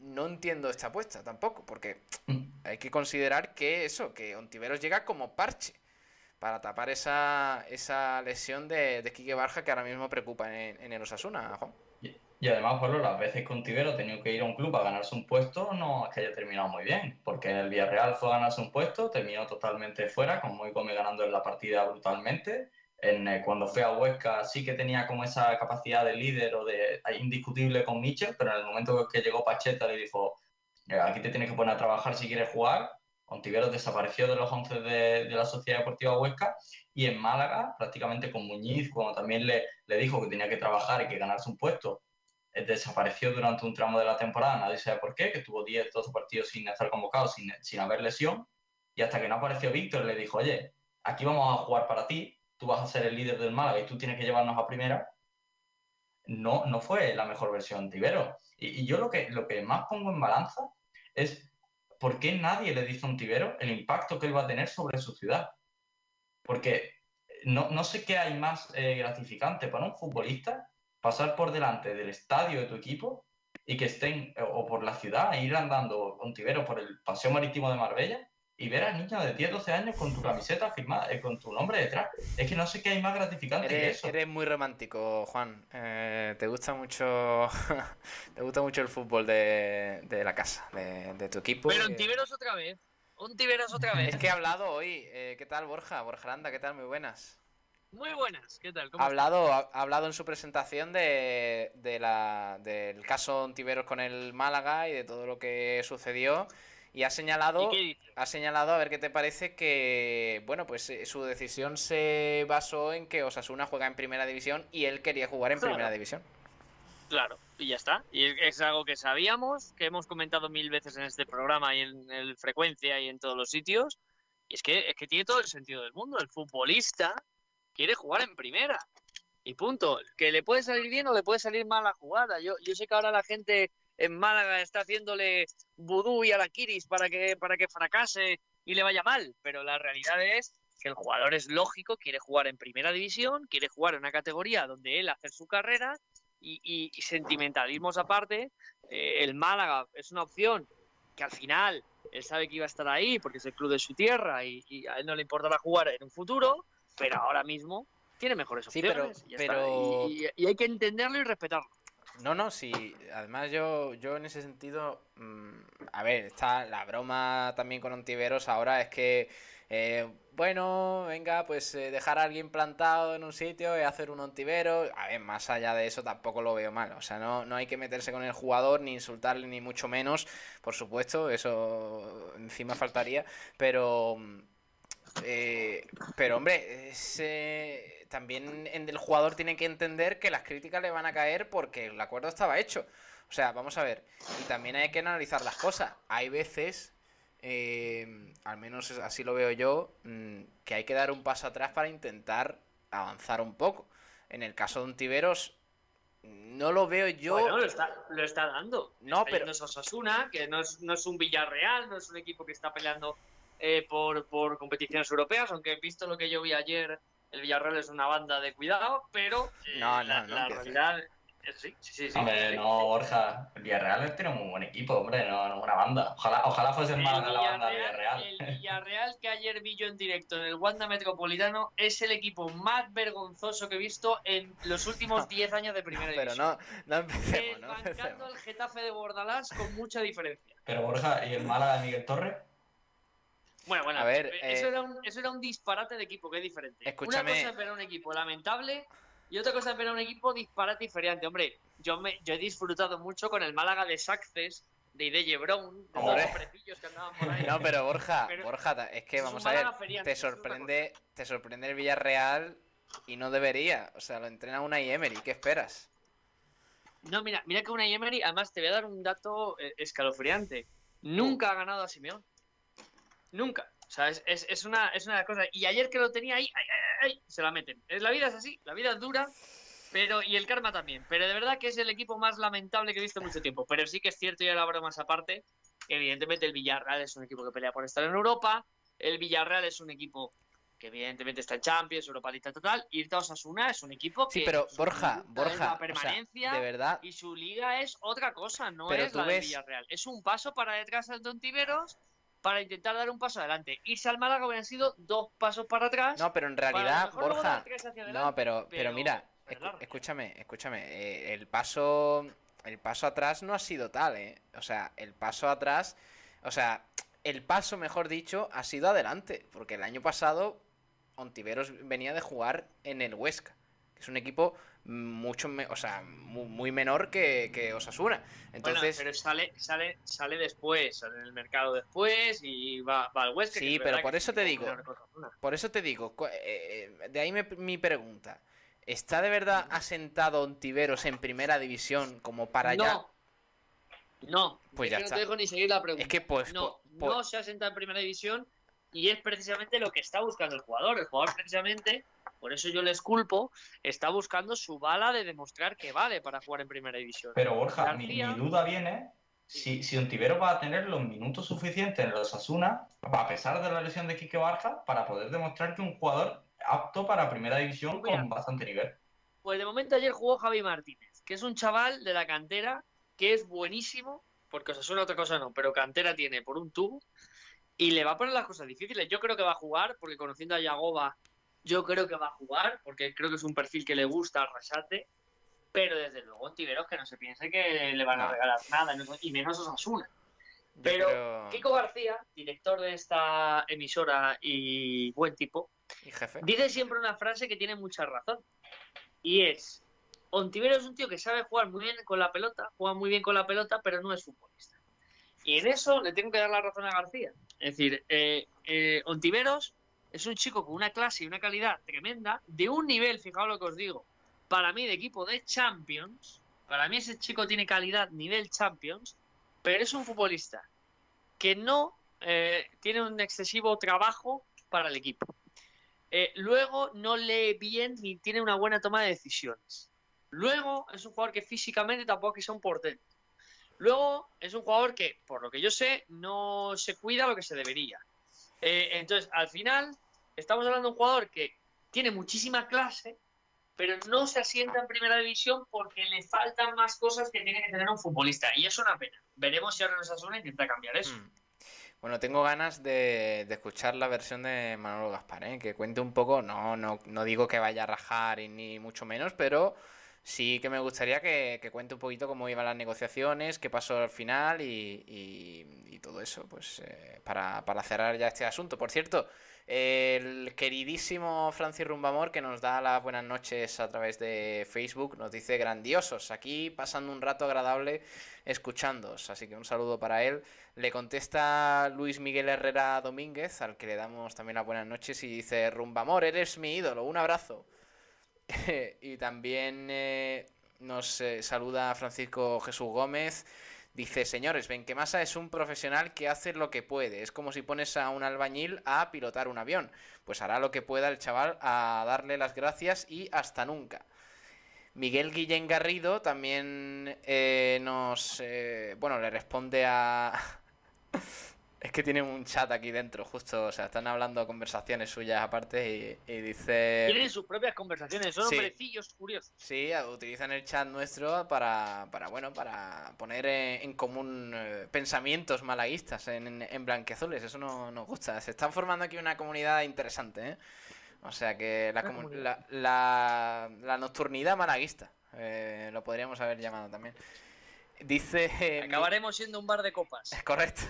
[SPEAKER 10] no entiendo esta apuesta tampoco, porque hay que considerar que eso, que Ontiveros llega como parche para tapar esa, esa lesión de, de Quique Barja que ahora mismo preocupa en, en el Osasuna, Juan.
[SPEAKER 11] Y además, Pablo, las veces que Ontivero ha tenido que ir a un club a ganarse un puesto, no es que haya terminado muy bien, porque en el Villarreal fue a ganarse un puesto, terminó totalmente fuera, con Muy Gómez ganando en la partida brutalmente. En, eh, cuando fue a Huesca sí que tenía como esa capacidad de líder o de indiscutible con Michel, pero en el momento que llegó Pacheta le dijo, "Eh, aquí te tienes que poner a trabajar si quieres jugar. Ontiveros desapareció de los 11 de, de la Sociedad Deportiva Huesca y en Málaga, prácticamente con Muñiz, cuando también le, le dijo que tenía que trabajar y que ganarse un puesto, eh, desapareció durante un tramo de la temporada, nadie sabe por qué, que tuvo 10, 12 partidos sin estar convocado, sin, sin haber lesión, y hasta que no apareció Víctor le dijo, oye, aquí vamos a jugar para ti, tú vas a ser el líder del Málaga y tú tienes que llevarnos a primera, no, no fue la mejor versión de Tibero. Y, y, yo lo que, lo que más pongo en balanza es por qué nadie le dice a un Tibero el impacto que él va a tener sobre su ciudad. Porque no, no sé qué hay más eh, gratificante para un futbolista pasar por delante del estadio de tu equipo y que estén, o por la ciudad, e ir andando con Tibero por el paseo marítimo de Marbella y ver a niños de 10, 12 años con tu camiseta firmada, eh, con tu nombre detrás. Es que no sé qué hay más gratificante
[SPEAKER 10] eres,
[SPEAKER 11] que eso.
[SPEAKER 10] Eres muy romántico, Juan. Eh, te gusta mucho te gusta mucho el fútbol de, de la casa, de, de, tu equipo.
[SPEAKER 7] Pero en Tiberos otra vez. Un Tiberos otra vez.
[SPEAKER 10] Es que he hablado hoy. Eh, ¿Qué tal, Borja? Borja Aranda, ¿qué tal? Muy buenas.
[SPEAKER 7] Muy buenas, ¿qué tal?
[SPEAKER 10] Ha hablado, ha, ha hablado en su presentación de, de la, del caso Ontiveros con el Málaga y de todo lo que sucedió. Y ha señalado, ha señalado, a ver qué te parece, que bueno, pues eh, su decisión se basó en que Osasuna juega en primera división y él quería jugar en
[SPEAKER 7] Claro.
[SPEAKER 10] primera división.
[SPEAKER 7] Claro, y ya está. Y es, es algo que sabíamos, que hemos comentado mil veces en este programa y en el frecuencia y en todos los sitios. Y es que, es que tiene todo el sentido del mundo. El futbolista quiere jugar en primera. Y punto. Que le puede salir bien o le puede salir mal la jugada. Yo, yo sé que ahora la gente en Málaga está haciéndole vudú y alaquiris para que, para que fracase y le vaya mal. Pero la realidad es que el jugador es lógico, quiere jugar en primera división, quiere jugar en una categoría donde él hace su carrera y, y- y sentimentalismos aparte, eh, el Málaga es una opción que al final él sabe que iba a estar ahí porque es el club de su tierra y, y a él no le importará jugar en un futuro, pero ahora mismo tiene mejores
[SPEAKER 10] Sí, pero-
[SPEAKER 7] opciones. y está.
[SPEAKER 10] pero-
[SPEAKER 7] Y, y- y hay que entenderlo y respetarlo.
[SPEAKER 10] No, no, sí. Además, yo, yo en ese sentido. mm, a ver, está la broma también con Ontiveros ahora es que. eh, bueno, venga, pues eh, dejar a alguien plantado en un sitio y hacer un Ontivero. A ver, más allá de eso tampoco lo veo mal. O sea, no, no hay que meterse con el jugador, ni insultarle, ni mucho menos. Por supuesto, eso encima faltaría. Pero. mm, eh, pero hombre, es, eh, también en- el jugador tiene que entender que las críticas le van a caer porque el acuerdo estaba hecho. O sea, vamos a ver. Y también hay que analizar las cosas. Hay veces, eh, al menos es- así lo veo yo, mm, que hay que dar un paso atrás para intentar avanzar un poco. En el caso de un Tiberos, no lo veo yo.
[SPEAKER 7] Bueno, lo está, lo está dando.
[SPEAKER 10] No,
[SPEAKER 7] Está
[SPEAKER 10] pero-
[SPEAKER 7] yendo a Osasuna, que no es, no es un Villarreal, no es un equipo que está peleando eh, por, por competiciones europeas, aunque visto lo que yo vi ayer, el Villarreal es una banda de cuidado, pero eh,
[SPEAKER 10] No, no,
[SPEAKER 7] la,
[SPEAKER 10] no
[SPEAKER 7] la realidad es sí, sí, sí. sí,
[SPEAKER 11] Hombre,
[SPEAKER 7] sí.
[SPEAKER 11] no, Borja. El Villarreal tiene un muy buen equipo, hombre, no, no una banda. Ojalá, ojalá fuese el
[SPEAKER 7] El
[SPEAKER 11] Málaga la banda de
[SPEAKER 7] Villarreal, el Villarreal que ayer vi yo en directo en el Wanda Metropolitano es el equipo más vergonzoso que he visto en los últimos 10 años de primera
[SPEAKER 10] Pero
[SPEAKER 7] división.
[SPEAKER 10] no, no empecemos, no empecemos.
[SPEAKER 7] al Getafe de Bordalás con mucha diferencia.
[SPEAKER 11] Pero Borja, ¿y el Málaga de Miguel Torres?
[SPEAKER 7] Bueno, bueno,
[SPEAKER 10] A ver,
[SPEAKER 7] eso,
[SPEAKER 10] eh,
[SPEAKER 7] era un, eso era un disparate de equipo, que es diferente.
[SPEAKER 10] Escúchame.
[SPEAKER 7] Una cosa es ver a un equipo lamentable y otra cosa es ver a un equipo disparate diferente. Hombre, yo, me, yo he disfrutado mucho con el Málaga de Saxes, de Ideye Brown, de todos los hombrecillos que andaban por ahí.
[SPEAKER 10] No, pero Borja,
[SPEAKER 7] Pero
[SPEAKER 10] Borja, es que
[SPEAKER 7] es
[SPEAKER 10] vamos a ver,
[SPEAKER 7] feriante,
[SPEAKER 10] te
[SPEAKER 7] eso
[SPEAKER 10] sorprende, te sorprende el Villarreal y no debería. O sea, lo entrena una y Emery, ¿qué esperas?
[SPEAKER 7] No, mira, mira que una Emery, además te voy a dar un dato eh, escalofriante. Nunca ha ganado a Simeón. Nunca. O sea, es, es, es una, es una cosa. Y ayer que lo tenía ahí, ay, ay, ay, se la meten. Es, la vida es así, la vida es dura. Pero, y el Karma también. Pero de verdad que es el equipo más lamentable que he visto en mucho tiempo. Pero sí que es cierto, y ahora abro más aparte, evidentemente el Villarreal es un equipo que pelea por estar en Europa. El Villarreal es un equipo que evidentemente está en Champions, Europa League total. Y el Osasuna es un equipo que.
[SPEAKER 10] Sí, pero Borja, Borja,
[SPEAKER 7] la
[SPEAKER 10] o sea,
[SPEAKER 7] permanencia
[SPEAKER 10] de verdad,
[SPEAKER 7] y su liga es otra cosa, no
[SPEAKER 10] Pero
[SPEAKER 7] es la del
[SPEAKER 10] ves-
[SPEAKER 7] Villarreal. Es un paso para detrás de Tontiveros para intentar dar un paso adelante. Irse al Málaga hubieran sido dos pasos para atrás.
[SPEAKER 10] No, pero en realidad, Borja. No, pero, pero mira,
[SPEAKER 7] pero larga.
[SPEAKER 10] escúchame, escúchame. eh, el paso. El paso atrás no ha sido tal, ¿eh? O sea, el paso atrás. O sea, el paso, mejor dicho, ha sido adelante. Porque el año pasado, Ontiveros venía de jugar en el Huesca. Que es un equipo mucho, me- o sea, mu- muy, menor que, que Osasuna. Entonces.
[SPEAKER 7] Bueno, pero sale, sale, sale después, sale en el mercado después y va, va al Huesca.
[SPEAKER 10] Sí, pero por eso
[SPEAKER 7] es
[SPEAKER 10] te digo, por eso te digo, de ahí me- mi pregunta. ¿Está de verdad asentado Ontiveros en primera división como para ya?
[SPEAKER 7] No. No,
[SPEAKER 10] Pues
[SPEAKER 7] es
[SPEAKER 10] ya
[SPEAKER 7] que no
[SPEAKER 10] está.
[SPEAKER 7] te dejo ni seguir la pregunta.
[SPEAKER 10] Es que pues,
[SPEAKER 7] no,
[SPEAKER 10] pues-
[SPEAKER 7] no se ha sentado en primera división y es precisamente lo que está buscando el jugador. El jugador precisamente, por eso yo les culpo, está buscando su bala de demostrar que vale para jugar en primera división.
[SPEAKER 11] Pero Borja, mi,
[SPEAKER 7] García-
[SPEAKER 11] mi duda viene si, si Ontiveros va a tener los minutos suficientes en los Asuna, a pesar de la lesión de Quique Barja, para poder demostrar que un jugador apto para primera división
[SPEAKER 7] Mira.
[SPEAKER 11] con bastante nivel.
[SPEAKER 7] Pues de momento ayer jugó Javi Martínez, que es un chaval de la cantera que es buenísimo, porque os suena otra cosa no, pero cantera tiene por un tubo y le va a poner las cosas difíciles. Yo creo que va a jugar, porque conociendo a Yagoba, yo creo que va a jugar, porque creo que es un perfil que le gusta al Rasate, pero desde luego Ontiveros que no se piense que le van a regalar nada, y menos- Osasuna. Pero
[SPEAKER 10] creo-
[SPEAKER 7] Kiko García, director de esta emisora y buen tipo,
[SPEAKER 10] y jefe.
[SPEAKER 7] Dice siempre una frase que tiene mucha razón. Y es, Ontivero es un tío que sabe jugar muy bien con la pelota, juega muy bien con la pelota, pero no es futbolista. Y en eso le tengo que dar la razón a García. Es decir, eh, eh, Ontiveros es un chico con una clase y una calidad tremenda, de un nivel, fijaos lo que os digo, para mí de equipo de Champions, para mí ese chico tiene calidad nivel Champions, pero es un futbolista que no eh, tiene un excesivo trabajo para el equipo. Eh, luego no lee bien ni tiene una buena toma de decisiones. Luego es un jugador que físicamente tampoco es que sea un portento. Luego es un jugador que, por lo que yo sé, no se cuida lo que se debería. Eh, entonces, al final, estamos hablando de un jugador que tiene muchísima clase, pero no se asienta en primera división porque le faltan más cosas que tiene que tener un futbolista. Y es una pena. Veremos si ahora nos Osasuna intenta cambiar eso.
[SPEAKER 10] Mm. Bueno, tengo ganas de, de escuchar la versión de Manolo Gaspar, ¿eh? que cuente un poco, no, no, no digo que vaya a rajar y ni mucho menos, pero sí que me gustaría que, que cuente un poquito cómo iban las negociaciones, qué pasó al final y, y- todo eso, pues eh, para, para cerrar ya este asunto. Por cierto, el queridísimo Francis Rumbamor, que nos da las buenas noches a través de Facebook, nos dice grandiosos, aquí pasando un rato agradable escuchándoos, así que un saludo para él. Le contesta Luis Miguel Herrera Domínguez, al que le damos también las buenas noches, y dice, Rumbamor, eres mi ídolo, un abrazo. y también eh, nos eh, saluda Francisco Jesús Gómez. Dice, señores, Benquemasa es un profesional que hace lo que puede. Es como si pones a un albañil a pilotar un avión. Pues hará lo que pueda el chaval a darle las gracias y hasta nunca. Miguel Guillén Garrido también eh, nos... eh, bueno, le responde a... es que tiene un chat aquí dentro, justo. O sea, están hablando conversaciones suyas aparte y, y dice...
[SPEAKER 7] Tienen sus propias conversaciones, son
[SPEAKER 10] Sí.
[SPEAKER 7] hombrecillos curiosos.
[SPEAKER 10] Sí, utilizan el chat nuestro para, para bueno, para poner en, en común eh, pensamientos malaguistas en, en blanqueazules. Eso no nos gusta. Se están formando aquí una comunidad interesante, ¿eh? O sea que la,
[SPEAKER 7] comunidad.
[SPEAKER 10] la, la, la nocturnidad malaguista. eh, lo podríamos haber llamado también. Dice... eh, mi-
[SPEAKER 7] Acabaremos siendo un bar de copas.
[SPEAKER 10] Correcto.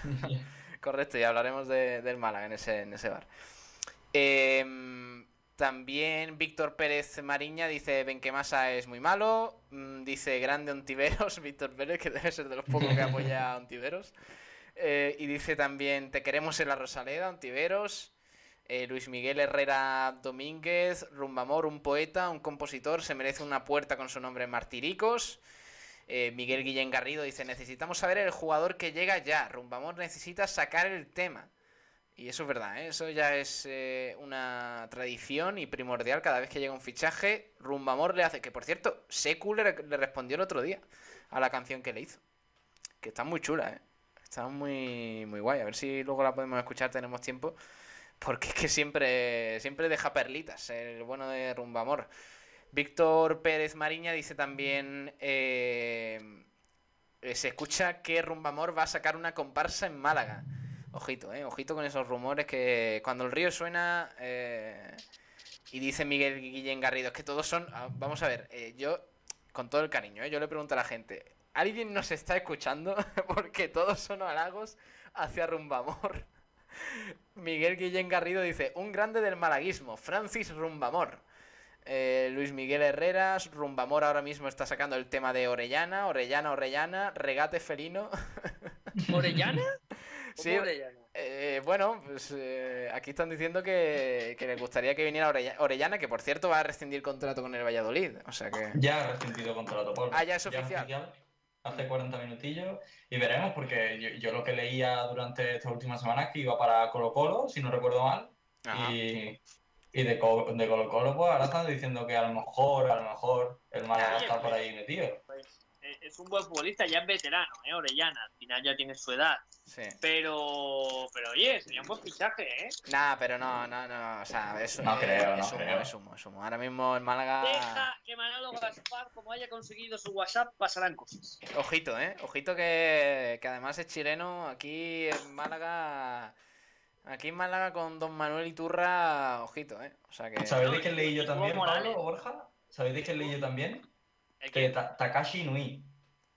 [SPEAKER 10] Correcto, y hablaremos de- del Málaga en ese, en ese bar. Em, también Víctor Pérez Mariña dice Benquemasa es muy malo. Mm, dice grande Ontiveros, Víctor Pérez, que debe ser de los pocos que apoya a Ontiveros. Eh, y dice también te queremos en la Rosaleda, Ontiveros. Eh, Luis Miguel Herrera Domínguez, Rumbamor, un poeta, un compositor, se merece una puerta con su nombre Martiricos. Eh, Miguel Guillén Garrido dice, necesitamos saber el jugador que llega ya. Rumbamor necesita sacar el tema. Y eso es verdad, ¿eh? eso ya es eh, una tradición y primordial cada vez que llega un fichaje. Rumbamor le hace, que por cierto, Secu le, le respondió el otro día a la canción que le hizo. Que está muy chula, ¿eh? Está muy, muy guay. A ver si luego la podemos escuchar, tenemos tiempo. Porque es que siempre, siempre deja perlitas el bueno de Rumbamor. Víctor Pérez Mariña dice también... eh, se escucha que Rumbamor va a sacar una comparsa en Málaga. Ojito, eh, ojito con esos rumores que cuando el río suena eh, y dice Miguel Guillén Garrido, es que todos son... ah, Vamos a ver, eh, yo, con todo el cariño, yo le pregunto a la gente, ¿alguien nos está escuchando? Porque todos son halagos hacia Rumbamor. Miguel Guillén Garrido dice, un grande del malaguismo, Francis Rumbamor. Eh, Luis Miguel Herreras, Rumbamor ahora mismo está sacando el tema de Orellana, Orellana, Orellana, regate felino.
[SPEAKER 7] ¿Orellana?
[SPEAKER 10] Sí, eh, bueno, pues eh, aquí están diciendo que, que les gustaría que viniera Orella- Orellana, que por cierto va a rescindir contrato con el Valladolid. O sea que.
[SPEAKER 11] Ya ha rescindido contrato, Paul.
[SPEAKER 10] Ah, ya es oficial.
[SPEAKER 11] Hace 40 minutillos y veremos, porque yo, yo lo que leía durante estas últimas semanas es que iba para Colo Colo, si no recuerdo mal,
[SPEAKER 10] Ajá.
[SPEAKER 11] y, y de, Co- de Colo Colo pues ahora están diciendo que a lo mejor, a lo mejor el Málaga
[SPEAKER 7] Oye,
[SPEAKER 11] está por
[SPEAKER 7] pues,
[SPEAKER 11] ahí metido.
[SPEAKER 7] Pues, eh, es un buen futbolista, ya es veterano, ¿eh? Orellana, al final ya tiene su edad.
[SPEAKER 10] Sí.
[SPEAKER 7] Pero, pero oye, sería un buen fichaje, ¿eh?
[SPEAKER 10] Nah, pero no, no, no. O sea, es,
[SPEAKER 11] No
[SPEAKER 10] eh,
[SPEAKER 11] creo, no
[SPEAKER 10] es humo,
[SPEAKER 11] creo.
[SPEAKER 10] es humo, es humo. Ahora mismo en Málaga.
[SPEAKER 7] Deja que Manolo Gaspar, como haya conseguido su WhatsApp, pasarán cosas.
[SPEAKER 10] Ojito, ¿eh? Ojito que, que además es chileno. Aquí en Málaga. Aquí en Málaga con Don Manuel Iturra, ojito, ¿eh? O sea que.
[SPEAKER 11] ¿Sabéis de quién leí yo también. Pablo o Borja? ¿Sabéis de quién leí yo también?
[SPEAKER 7] ¿El
[SPEAKER 11] Que? Ta- Takashi Inui.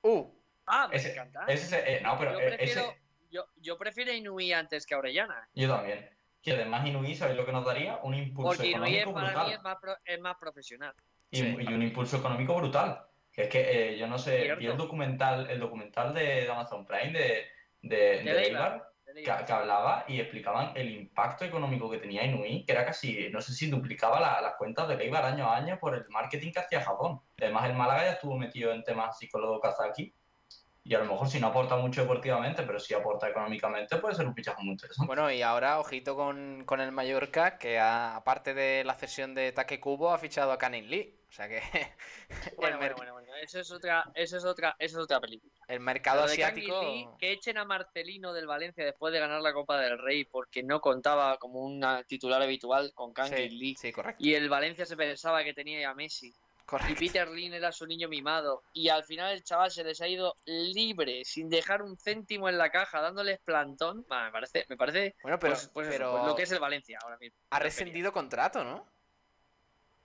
[SPEAKER 10] Uh,
[SPEAKER 7] Ah, me
[SPEAKER 11] Ese,
[SPEAKER 7] encanta.
[SPEAKER 11] ese, eh, no, pero
[SPEAKER 7] yo,
[SPEAKER 11] eh,
[SPEAKER 7] prefiero,
[SPEAKER 11] ese,
[SPEAKER 7] yo, yo prefiero Inui antes que Orellana.
[SPEAKER 11] yo también. Que además Inui, ¿sabéis lo que nos daría? Un impulso
[SPEAKER 7] Porque Inui es,
[SPEAKER 11] económico
[SPEAKER 7] para
[SPEAKER 11] brutal.
[SPEAKER 7] mí es más, pro- es más profesional.
[SPEAKER 11] y,
[SPEAKER 10] Sí.
[SPEAKER 11] y un impulso económico brutal. Que es que eh, yo no sé, vi el documental, el documental de, de Amazon Prime de, de, de
[SPEAKER 7] De
[SPEAKER 11] Leibar,
[SPEAKER 7] Leibar.
[SPEAKER 11] Que, que hablaba y explicaban el impacto económico que tenía Inui, que era casi, no sé si duplicaba la- las cuentas de Leibar año a año por el marketing que hacía Japón. Además, el Málaga ya estuvo metido en temas psicólogo Kazaki. Y a lo mejor si no aporta mucho deportivamente, pero si aporta económicamente, puede ser un fichaje muy interesante.
[SPEAKER 10] bueno, y ahora ojito con, con el Mallorca, que ha- aparte de la cesión de Take Kubo, ha fichado a Canin Lee. O sea que. el,
[SPEAKER 7] Bueno, bueno, bueno, bueno. Eso es otra, eso es otra, eso es otra película.
[SPEAKER 10] el mercado asiático.
[SPEAKER 7] Lee, que echen a Marcelino del Valencia después de ganar la Copa del Rey porque no contaba como un titular habitual con Kang
[SPEAKER 10] Sí,
[SPEAKER 7] Lee.
[SPEAKER 10] sí, correcto.
[SPEAKER 7] Y el Valencia se pensaba que tenía a Messi. Y
[SPEAKER 10] correcto.
[SPEAKER 7] Peter Lin era su niño mimado. Y al final el chaval se les ha ido libre, sin dejar un céntimo en la caja, dándoles plantón. Me parece, me parece
[SPEAKER 10] Bueno, pero,
[SPEAKER 7] pues, pues eso,
[SPEAKER 10] pero
[SPEAKER 7] pues lo que es el Valencia ahora mismo.
[SPEAKER 10] ha rescindido contrato, ¿no?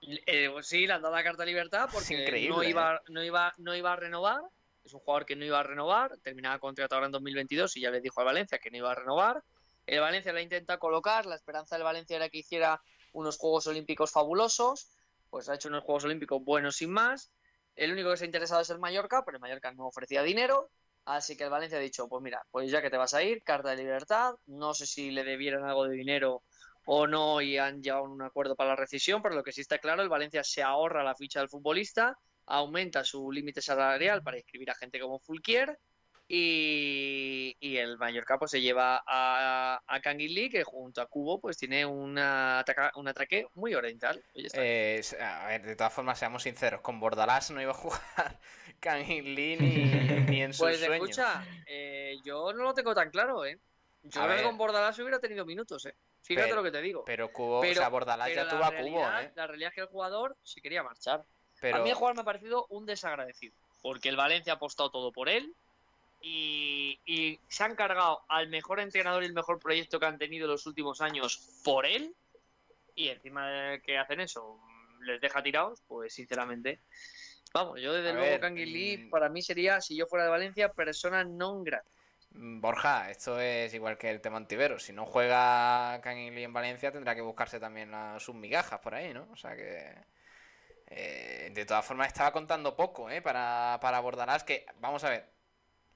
[SPEAKER 7] Eh, pues sí, le han dado la carta de libertad porque no,
[SPEAKER 10] ¿eh?
[SPEAKER 7] iba, no, iba, no iba a renovar. Es un jugador que no iba a renovar. Terminaba contrato ahora en 2022 y ya le dijo al Valencia que no iba a renovar. El Valencia la intenta colocar. La esperanza del Valencia era que hiciera unos Juegos Olímpicos fabulosos. Pues ha hecho unos Juegos Olímpicos buenos sin más. El único que se ha interesado es el Mallorca, pero el Mallorca no ofrecía dinero. Así que el Valencia ha dicho, pues mira, pues ya que te vas a ir, carta de libertad. No sé si le debieran algo de dinero o no y han llegado a un acuerdo para la rescisión, pero lo que sí está claro, el Valencia se ahorra la ficha del futbolista, aumenta su límite salarial para inscribir a gente como Fulquier y, y el Mallorca pues se lleva a, a Lee, que junto a Cubo pues tiene una ataca- un ataque muy oriental.
[SPEAKER 10] Eh, a ver, de todas formas, seamos sinceros, con Bordalás no iba a jugar Lee ni, ni en sus
[SPEAKER 7] pues
[SPEAKER 10] sueños.
[SPEAKER 7] escucha, eh, yo no lo tengo tan claro, ¿eh? Yo
[SPEAKER 10] A
[SPEAKER 7] creo que
[SPEAKER 10] ver.
[SPEAKER 7] con Bordalás hubiera tenido minutos, ¿eh? Fíjate
[SPEAKER 10] Pero-
[SPEAKER 7] lo que te digo.
[SPEAKER 10] Pero Cubo,
[SPEAKER 7] Pero-
[SPEAKER 10] o sea, Bordalás ya tuvo a Cubo, ¿eh?
[SPEAKER 7] La realidad es que el jugador se quería marchar.
[SPEAKER 10] Pero
[SPEAKER 7] A mí el jugador me ha parecido un desagradecido, porque el Valencia ha apostado todo por él y, y se han cargado al mejor entrenador y el mejor proyecto que han tenido en los últimos años por él y encima de que hacen eso les deja tirados, pues sinceramente, vamos, yo desde
[SPEAKER 10] A
[SPEAKER 7] luego
[SPEAKER 10] ver,
[SPEAKER 7] Lee
[SPEAKER 10] mm.
[SPEAKER 7] para mí sería, si yo fuera de Valencia, persona non grata.
[SPEAKER 10] Mm, Borja, esto es igual que el tema Antivero. Si no juega Lee en Valencia, tendrá que buscarse también a sus migajas por ahí, ¿no? O sea que. eh, de todas formas, estaba contando poco, ¿eh? Para, para Bordalás, que. Vamos a ver.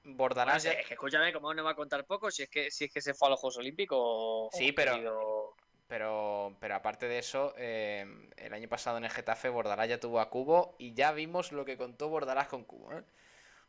[SPEAKER 7] Bueno,
[SPEAKER 10] Bordalás.
[SPEAKER 7] es que escúchame, ¿cómo no va a contar poco si es que si es que se fue a los Juegos Olímpicos?
[SPEAKER 10] Sí, pero- Pero, pero aparte de eso, eh, el año pasado en el Getafe Bordalás ya tuvo a Cubo y ya vimos lo que contó Bordalás con Cubo. ¿eh?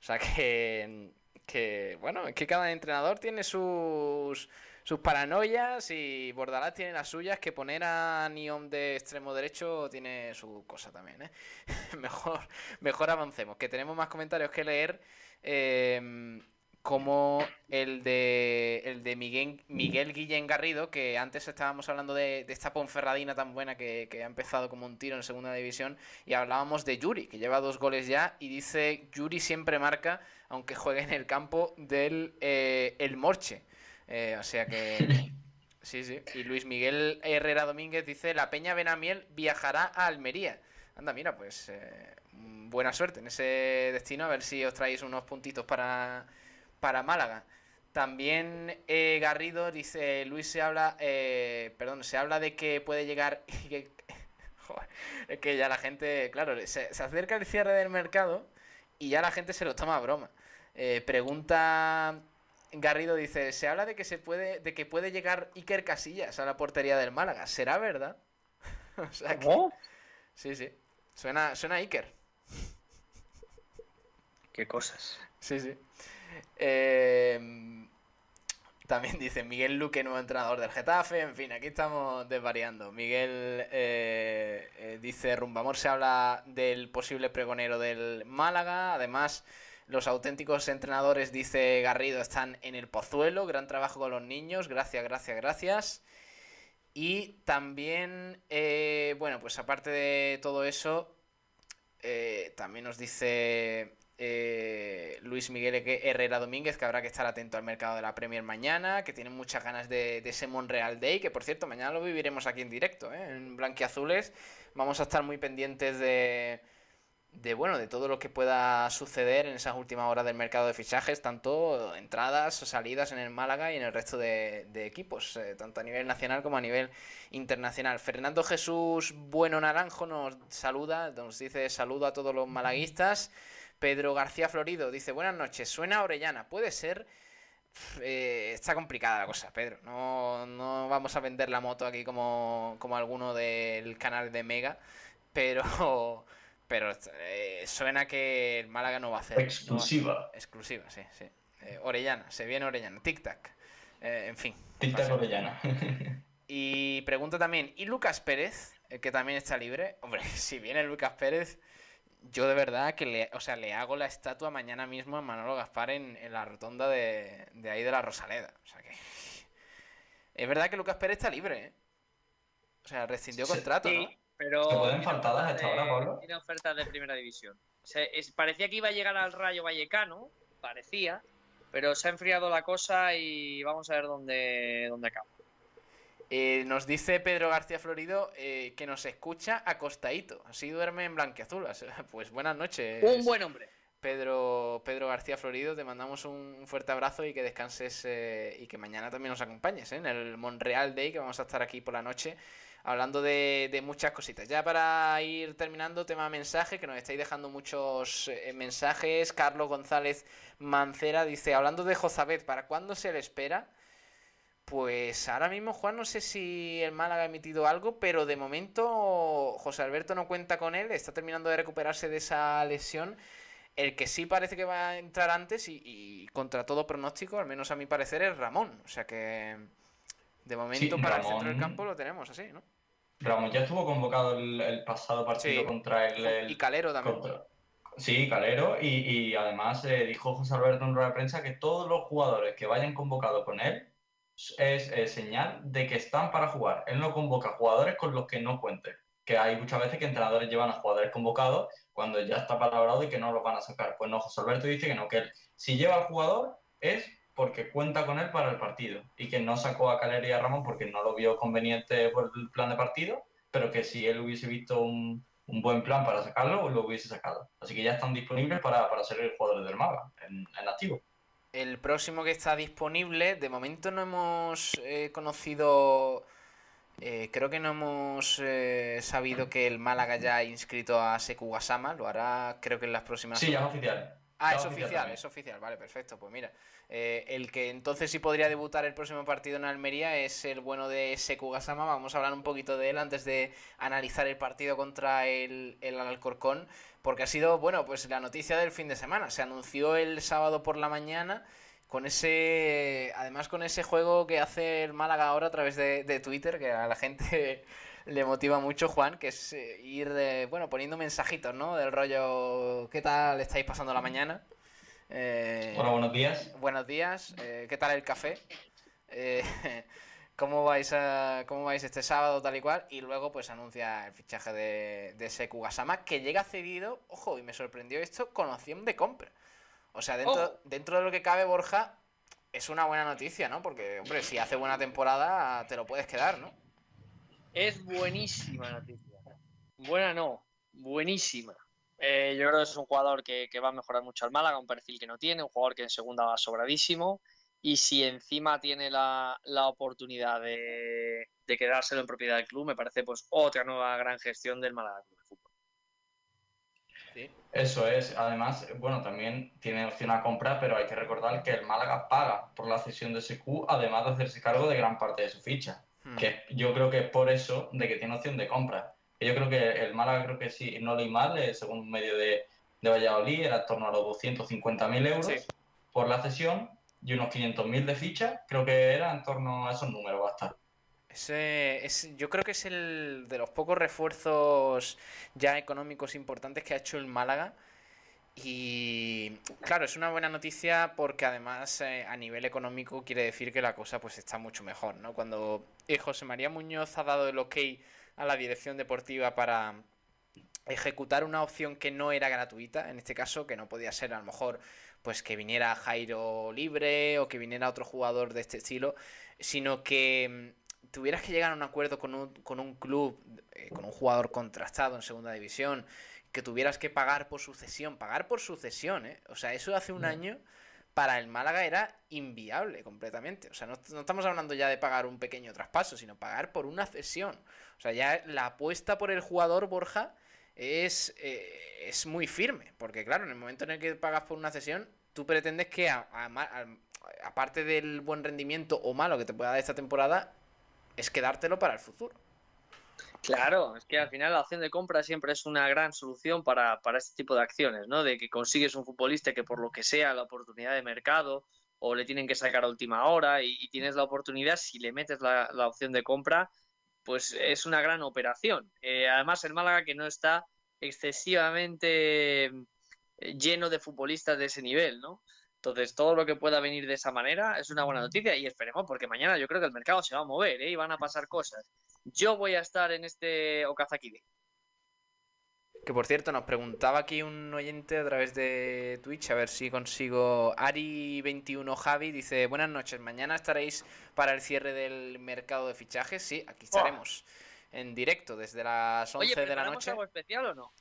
[SPEAKER 10] O sea que, que, bueno, es que cada entrenador tiene sus, sus paranoias y Bordalás tiene las suyas, que poner a Niom de extremo derecho tiene su cosa también, ¿eh? mejor, mejor avancemos, que tenemos más comentarios que leer. Eh, como el de, el de Miguel, Miguel Guillén Garrido, que antes estábamos hablando de, de esta Ponferradina tan buena que, que, ha empezado como un tiro en segunda división, y hablábamos de Yuri, que lleva dos goles ya, y dice, Yuri siempre marca, aunque juegue en el campo del eh, El Morche. Eh, o sea que... Sí, sí. Y Luis Miguel Herrera Domínguez dice, la Peña Benamiel viajará a Almería. Anda, mira, pues eh, buena suerte en ese destino, a ver si os traéis unos puntitos para para Málaga. También eh, Garrido dice, Luis se habla, eh, perdón, se habla de que puede llegar, que, joder, es que ya la gente, claro, se, se, acerca el cierre del mercado y ya la gente se lo toma a broma. Eh, pregunta Garrido dice, se habla de que se puede, de que puede llegar Iker Casillas a la portería del Málaga, ¿será verdad? o sea que,
[SPEAKER 7] ¿Cómo?
[SPEAKER 10] Sí, sí, suena, suena Iker.
[SPEAKER 7] Qué cosas.
[SPEAKER 10] Sí, sí. Eh, también dice Miguel Luque, nuevo entrenador del Getafe. En fin, aquí estamos desvariando. Miguel eh, eh, dice: Rumbamor se habla del posible pregonero del Málaga. Además, los auténticos entrenadores, dice Garrido, están en el Pozuelo. Gran trabajo con los niños. Gracias, gracias, gracias. Y también, eh, bueno, pues aparte de todo eso, también nos dice eh, Luis Miguel Herrera Domínguez, que habrá que estar atento al mercado de la Premier mañana, que tiene muchas ganas de, de ese Monreal Day, que por cierto, mañana lo viviremos aquí en directo, ¿eh? en Blanquiazules. Vamos a estar muy pendientes de, de, bueno, de todo lo que pueda suceder en esas últimas horas del mercado de fichajes, tanto entradas o salidas en el Málaga y en el resto de, equipos, eh, tanto a nivel nacional como a nivel internacional. Fernando Jesús Bueno Naranjo nos saluda, nos dice saludo a todos los malaguistas. Pedro García Florido dice, buenas noches, suena Orellana, puede ser... Eh, está complicada la cosa, Pedro. No, no, vamos a vender la moto aquí como, como alguno del canal de Mega, pero, pero eh, suena que el Málaga no va a hacer.
[SPEAKER 11] Exclusiva.
[SPEAKER 10] No exclusiva, sí, sí. Eh, Orellana, se viene Orellana, tic-tac. en fin.
[SPEAKER 11] Tic-tac Orellana.
[SPEAKER 10] y pregunta también, ¿y Lucas Pérez? que también está libre. Hombre, si viene Lucas Pérez yo de verdad que le, o sea, le hago la estatua mañana mismo a Manolo Gaspar en, en la rotonda de, de, ahí de la Rosaleda. O sea que. Es verdad que Lucas Pérez está libre, ¿eh? O sea, rescindió contrato,
[SPEAKER 7] sí,
[SPEAKER 10] ¿no?
[SPEAKER 7] Pero.
[SPEAKER 11] ¿Se pueden faltadas hasta ahora, Pablo?
[SPEAKER 7] Tiene ofertas de primera división. Es, parecía que iba a llegar al Rayo Vallecano, parecía, pero se ha enfriado la cosa y vamos a ver dónde, dónde acaba.
[SPEAKER 10] Eh, nos dice Pedro García Florido eh, que nos escucha acostadito. Así duerme en blanqueazul. Pues buenas noches.
[SPEAKER 7] Un buen hombre.
[SPEAKER 10] Pedro, Pedro García Florido, te mandamos un fuerte abrazo y que descanses eh, y que mañana también nos acompañes en el Monreal Day, que vamos a estar aquí por la noche hablando de, de muchas cositas. Ya para ir terminando, tema mensaje, que nos estáis dejando muchos mensajes. Carlos González Mancera dice, hablando de Jozabet, ¿para cuándo se le espera? Pues ahora mismo, Juan, no sé si el Málaga ha emitido algo, pero de momento José Alberto no cuenta con él, está terminando de recuperarse de esa lesión. El que sí parece que va a entrar antes y, y contra todo pronóstico, al menos a mi parecer, es Ramón. O sea que de momento
[SPEAKER 11] Sí,
[SPEAKER 10] para el centro del campo lo tenemos así, ¿no?
[SPEAKER 11] Ramón ya estuvo convocado el, el pasado partido
[SPEAKER 10] Sí.
[SPEAKER 11] contra el, el-
[SPEAKER 10] Y Calero también.
[SPEAKER 11] contra- Sí, Calero, y, y además eh, dijo José Alberto en rueda de prensa que todos los jugadores que vayan convocados con él es eh, señal de que están para jugar. Él no convoca jugadores con los que no cuente. Que hay muchas veces que entrenadores llevan a jugadores convocados cuando ya está palabrado y que no los van a sacar. Pues no, José Alberto dice que no, que él, si lleva al jugador es porque cuenta con él para el partido y que no sacó a Calero y a Ramón porque no lo vio conveniente por el plan de partido, pero que si él hubiese visto un, un buen plan para sacarlo, lo hubiese sacado. Así que ya están disponibles para, para ser jugadores del Málaga en, en activo.
[SPEAKER 10] El próximo que está disponible, de momento no hemos eh, conocido, eh, creo que no hemos eh, sabido que el Málaga ya ha inscrito a Seku Wasama, lo hará creo que en las próximas
[SPEAKER 11] Sí, ya es oficial.
[SPEAKER 10] Ah, es
[SPEAKER 11] oficial
[SPEAKER 10] es oficial, vale, perfecto. Pues mira, eh, el que entonces sí podría debutar el próximo partido en Almería es el bueno de Seku Gasama. Vamos a hablar un poquito de él antes de analizar el partido contra el, el Alcorcón, porque ha sido, bueno, pues la noticia del fin de semana. Se anunció el sábado por la mañana con ese, además con ese juego que hace el Málaga ahora a través de, de Twitter, que a la gente le motiva mucho, Juan, que es eh, ir, eh, bueno, poniendo mensajitos, ¿no? Del rollo, ¿qué tal estáis pasando la mañana? Eh,
[SPEAKER 11] Hola, buenos días.
[SPEAKER 10] Buenos días, eh, ¿qué tal el café? Eh, ¿cómo, vais a, ¿Cómo vais este sábado, tal y cual? Y luego, pues anuncia el fichaje de, de que llega cedido, ojo, y me sorprendió esto, con opción de compra. O sea, dentro,
[SPEAKER 7] Ojo.
[SPEAKER 10] dentro de lo que cabe, Borja, es una buena noticia, ¿no? Porque, hombre, si hace buena temporada, te lo puedes quedar, ¿no?
[SPEAKER 7] Es buenísima noticia. Buena no, buenísima. Eh, yo creo que es un jugador que, va a mejorar mucho al Málaga, un perfil que no tiene, un jugador que en segunda va sobradísimo. Y si encima tiene la, la oportunidad de, quedárselo en propiedad del club, me parece pues otra nueva gran gestión del Málaga Club de Fútbol.
[SPEAKER 11] Eso es. Además, bueno, también tiene opción a compra, pero hay que recordar que el Málaga paga por la cesión de SQ, además de hacerse cargo de gran parte de su ficha.
[SPEAKER 10] Hmm.
[SPEAKER 11] Que yo creo que es por eso de que tiene opción de compra. Que Yo creo que el Málaga, creo que sí, no leí mal, eh, según un medio de, de Valladolid, era en torno a los 250.000 euros
[SPEAKER 10] Sí.
[SPEAKER 11] por la cesión y unos 500.000 de ficha. Creo que era en torno a esos números va a estar.
[SPEAKER 10] Ese es, yo creo que es el de los pocos refuerzos ya económicos importantes que ha hecho el Málaga. Y claro, es una buena noticia porque además eh, a nivel económico quiere decir que la cosa pues está mucho mejor, ¿no? Cuando eh, José María Muñoz ha dado el ok a la dirección deportiva para ejecutar una opción que no era gratuita, en este caso, que no podía ser a lo mejor pues que viniera Jairo libre o que viniera otro jugador de este estilo, sino que mm, tuvieras que llegar a un acuerdo con un, con un club, eh, con un jugador contrastado en segunda división, que tuvieras que pagar por sucesión, pagar por sucesión, ¿eh? O sea, eso hace un año para el Málaga era inviable completamente. O sea, no, no estamos hablando ya de pagar un pequeño traspaso, sino pagar por una cesión. O sea, ya la apuesta por el jugador Borja es, eh, es muy firme. Porque claro, en el momento en el que pagas por una cesión, tú pretendes que aparte del buen rendimiento o malo que te pueda dar esta temporada, es quedártelo para el futuro.
[SPEAKER 7] Claro, es que al final la opción de compra siempre es una gran solución para, para este tipo de acciones, ¿no? De que consigues un futbolista que por lo que sea la oportunidad de mercado o le tienen que sacar a última hora y, tienes la oportunidad, si le metes la, la opción de compra, pues es una gran operación. Eh, además, el Málaga que no está excesivamente eh, lleno de futbolistas de ese nivel, ¿no? Entonces, todo lo que pueda venir de esa manera es una buena noticia y esperemos, porque mañana yo creo que el mercado se va a mover ¿eh? y van a pasar cosas. Yo voy a estar en este Okazaki Day.
[SPEAKER 10] Que por cierto, nos preguntaba aquí un oyente a través de Twitch, a ver si consigo. Ari21 Javi dice: Buenas noches, mañana estaréis para el cierre del mercado de fichajes. Sí, aquí estaremos en directo desde las 11
[SPEAKER 7] Oye,
[SPEAKER 10] de la
[SPEAKER 7] ¿preparamos
[SPEAKER 10] noche.
[SPEAKER 7] algo especial o no?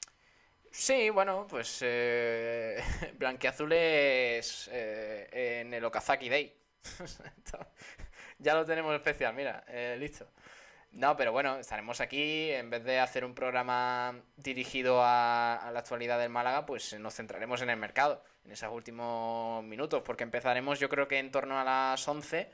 [SPEAKER 10] Sí, bueno, pues eh, Blanquiazules eh, en el Okazaki Day. ya lo tenemos especial, mira, eh, listo. No, pero bueno, estaremos aquí. En vez de hacer un programa dirigido a, a la actualidad del Málaga, pues nos centraremos en el mercado, en esos últimos minutos, porque empezaremos yo creo que en torno a las 11,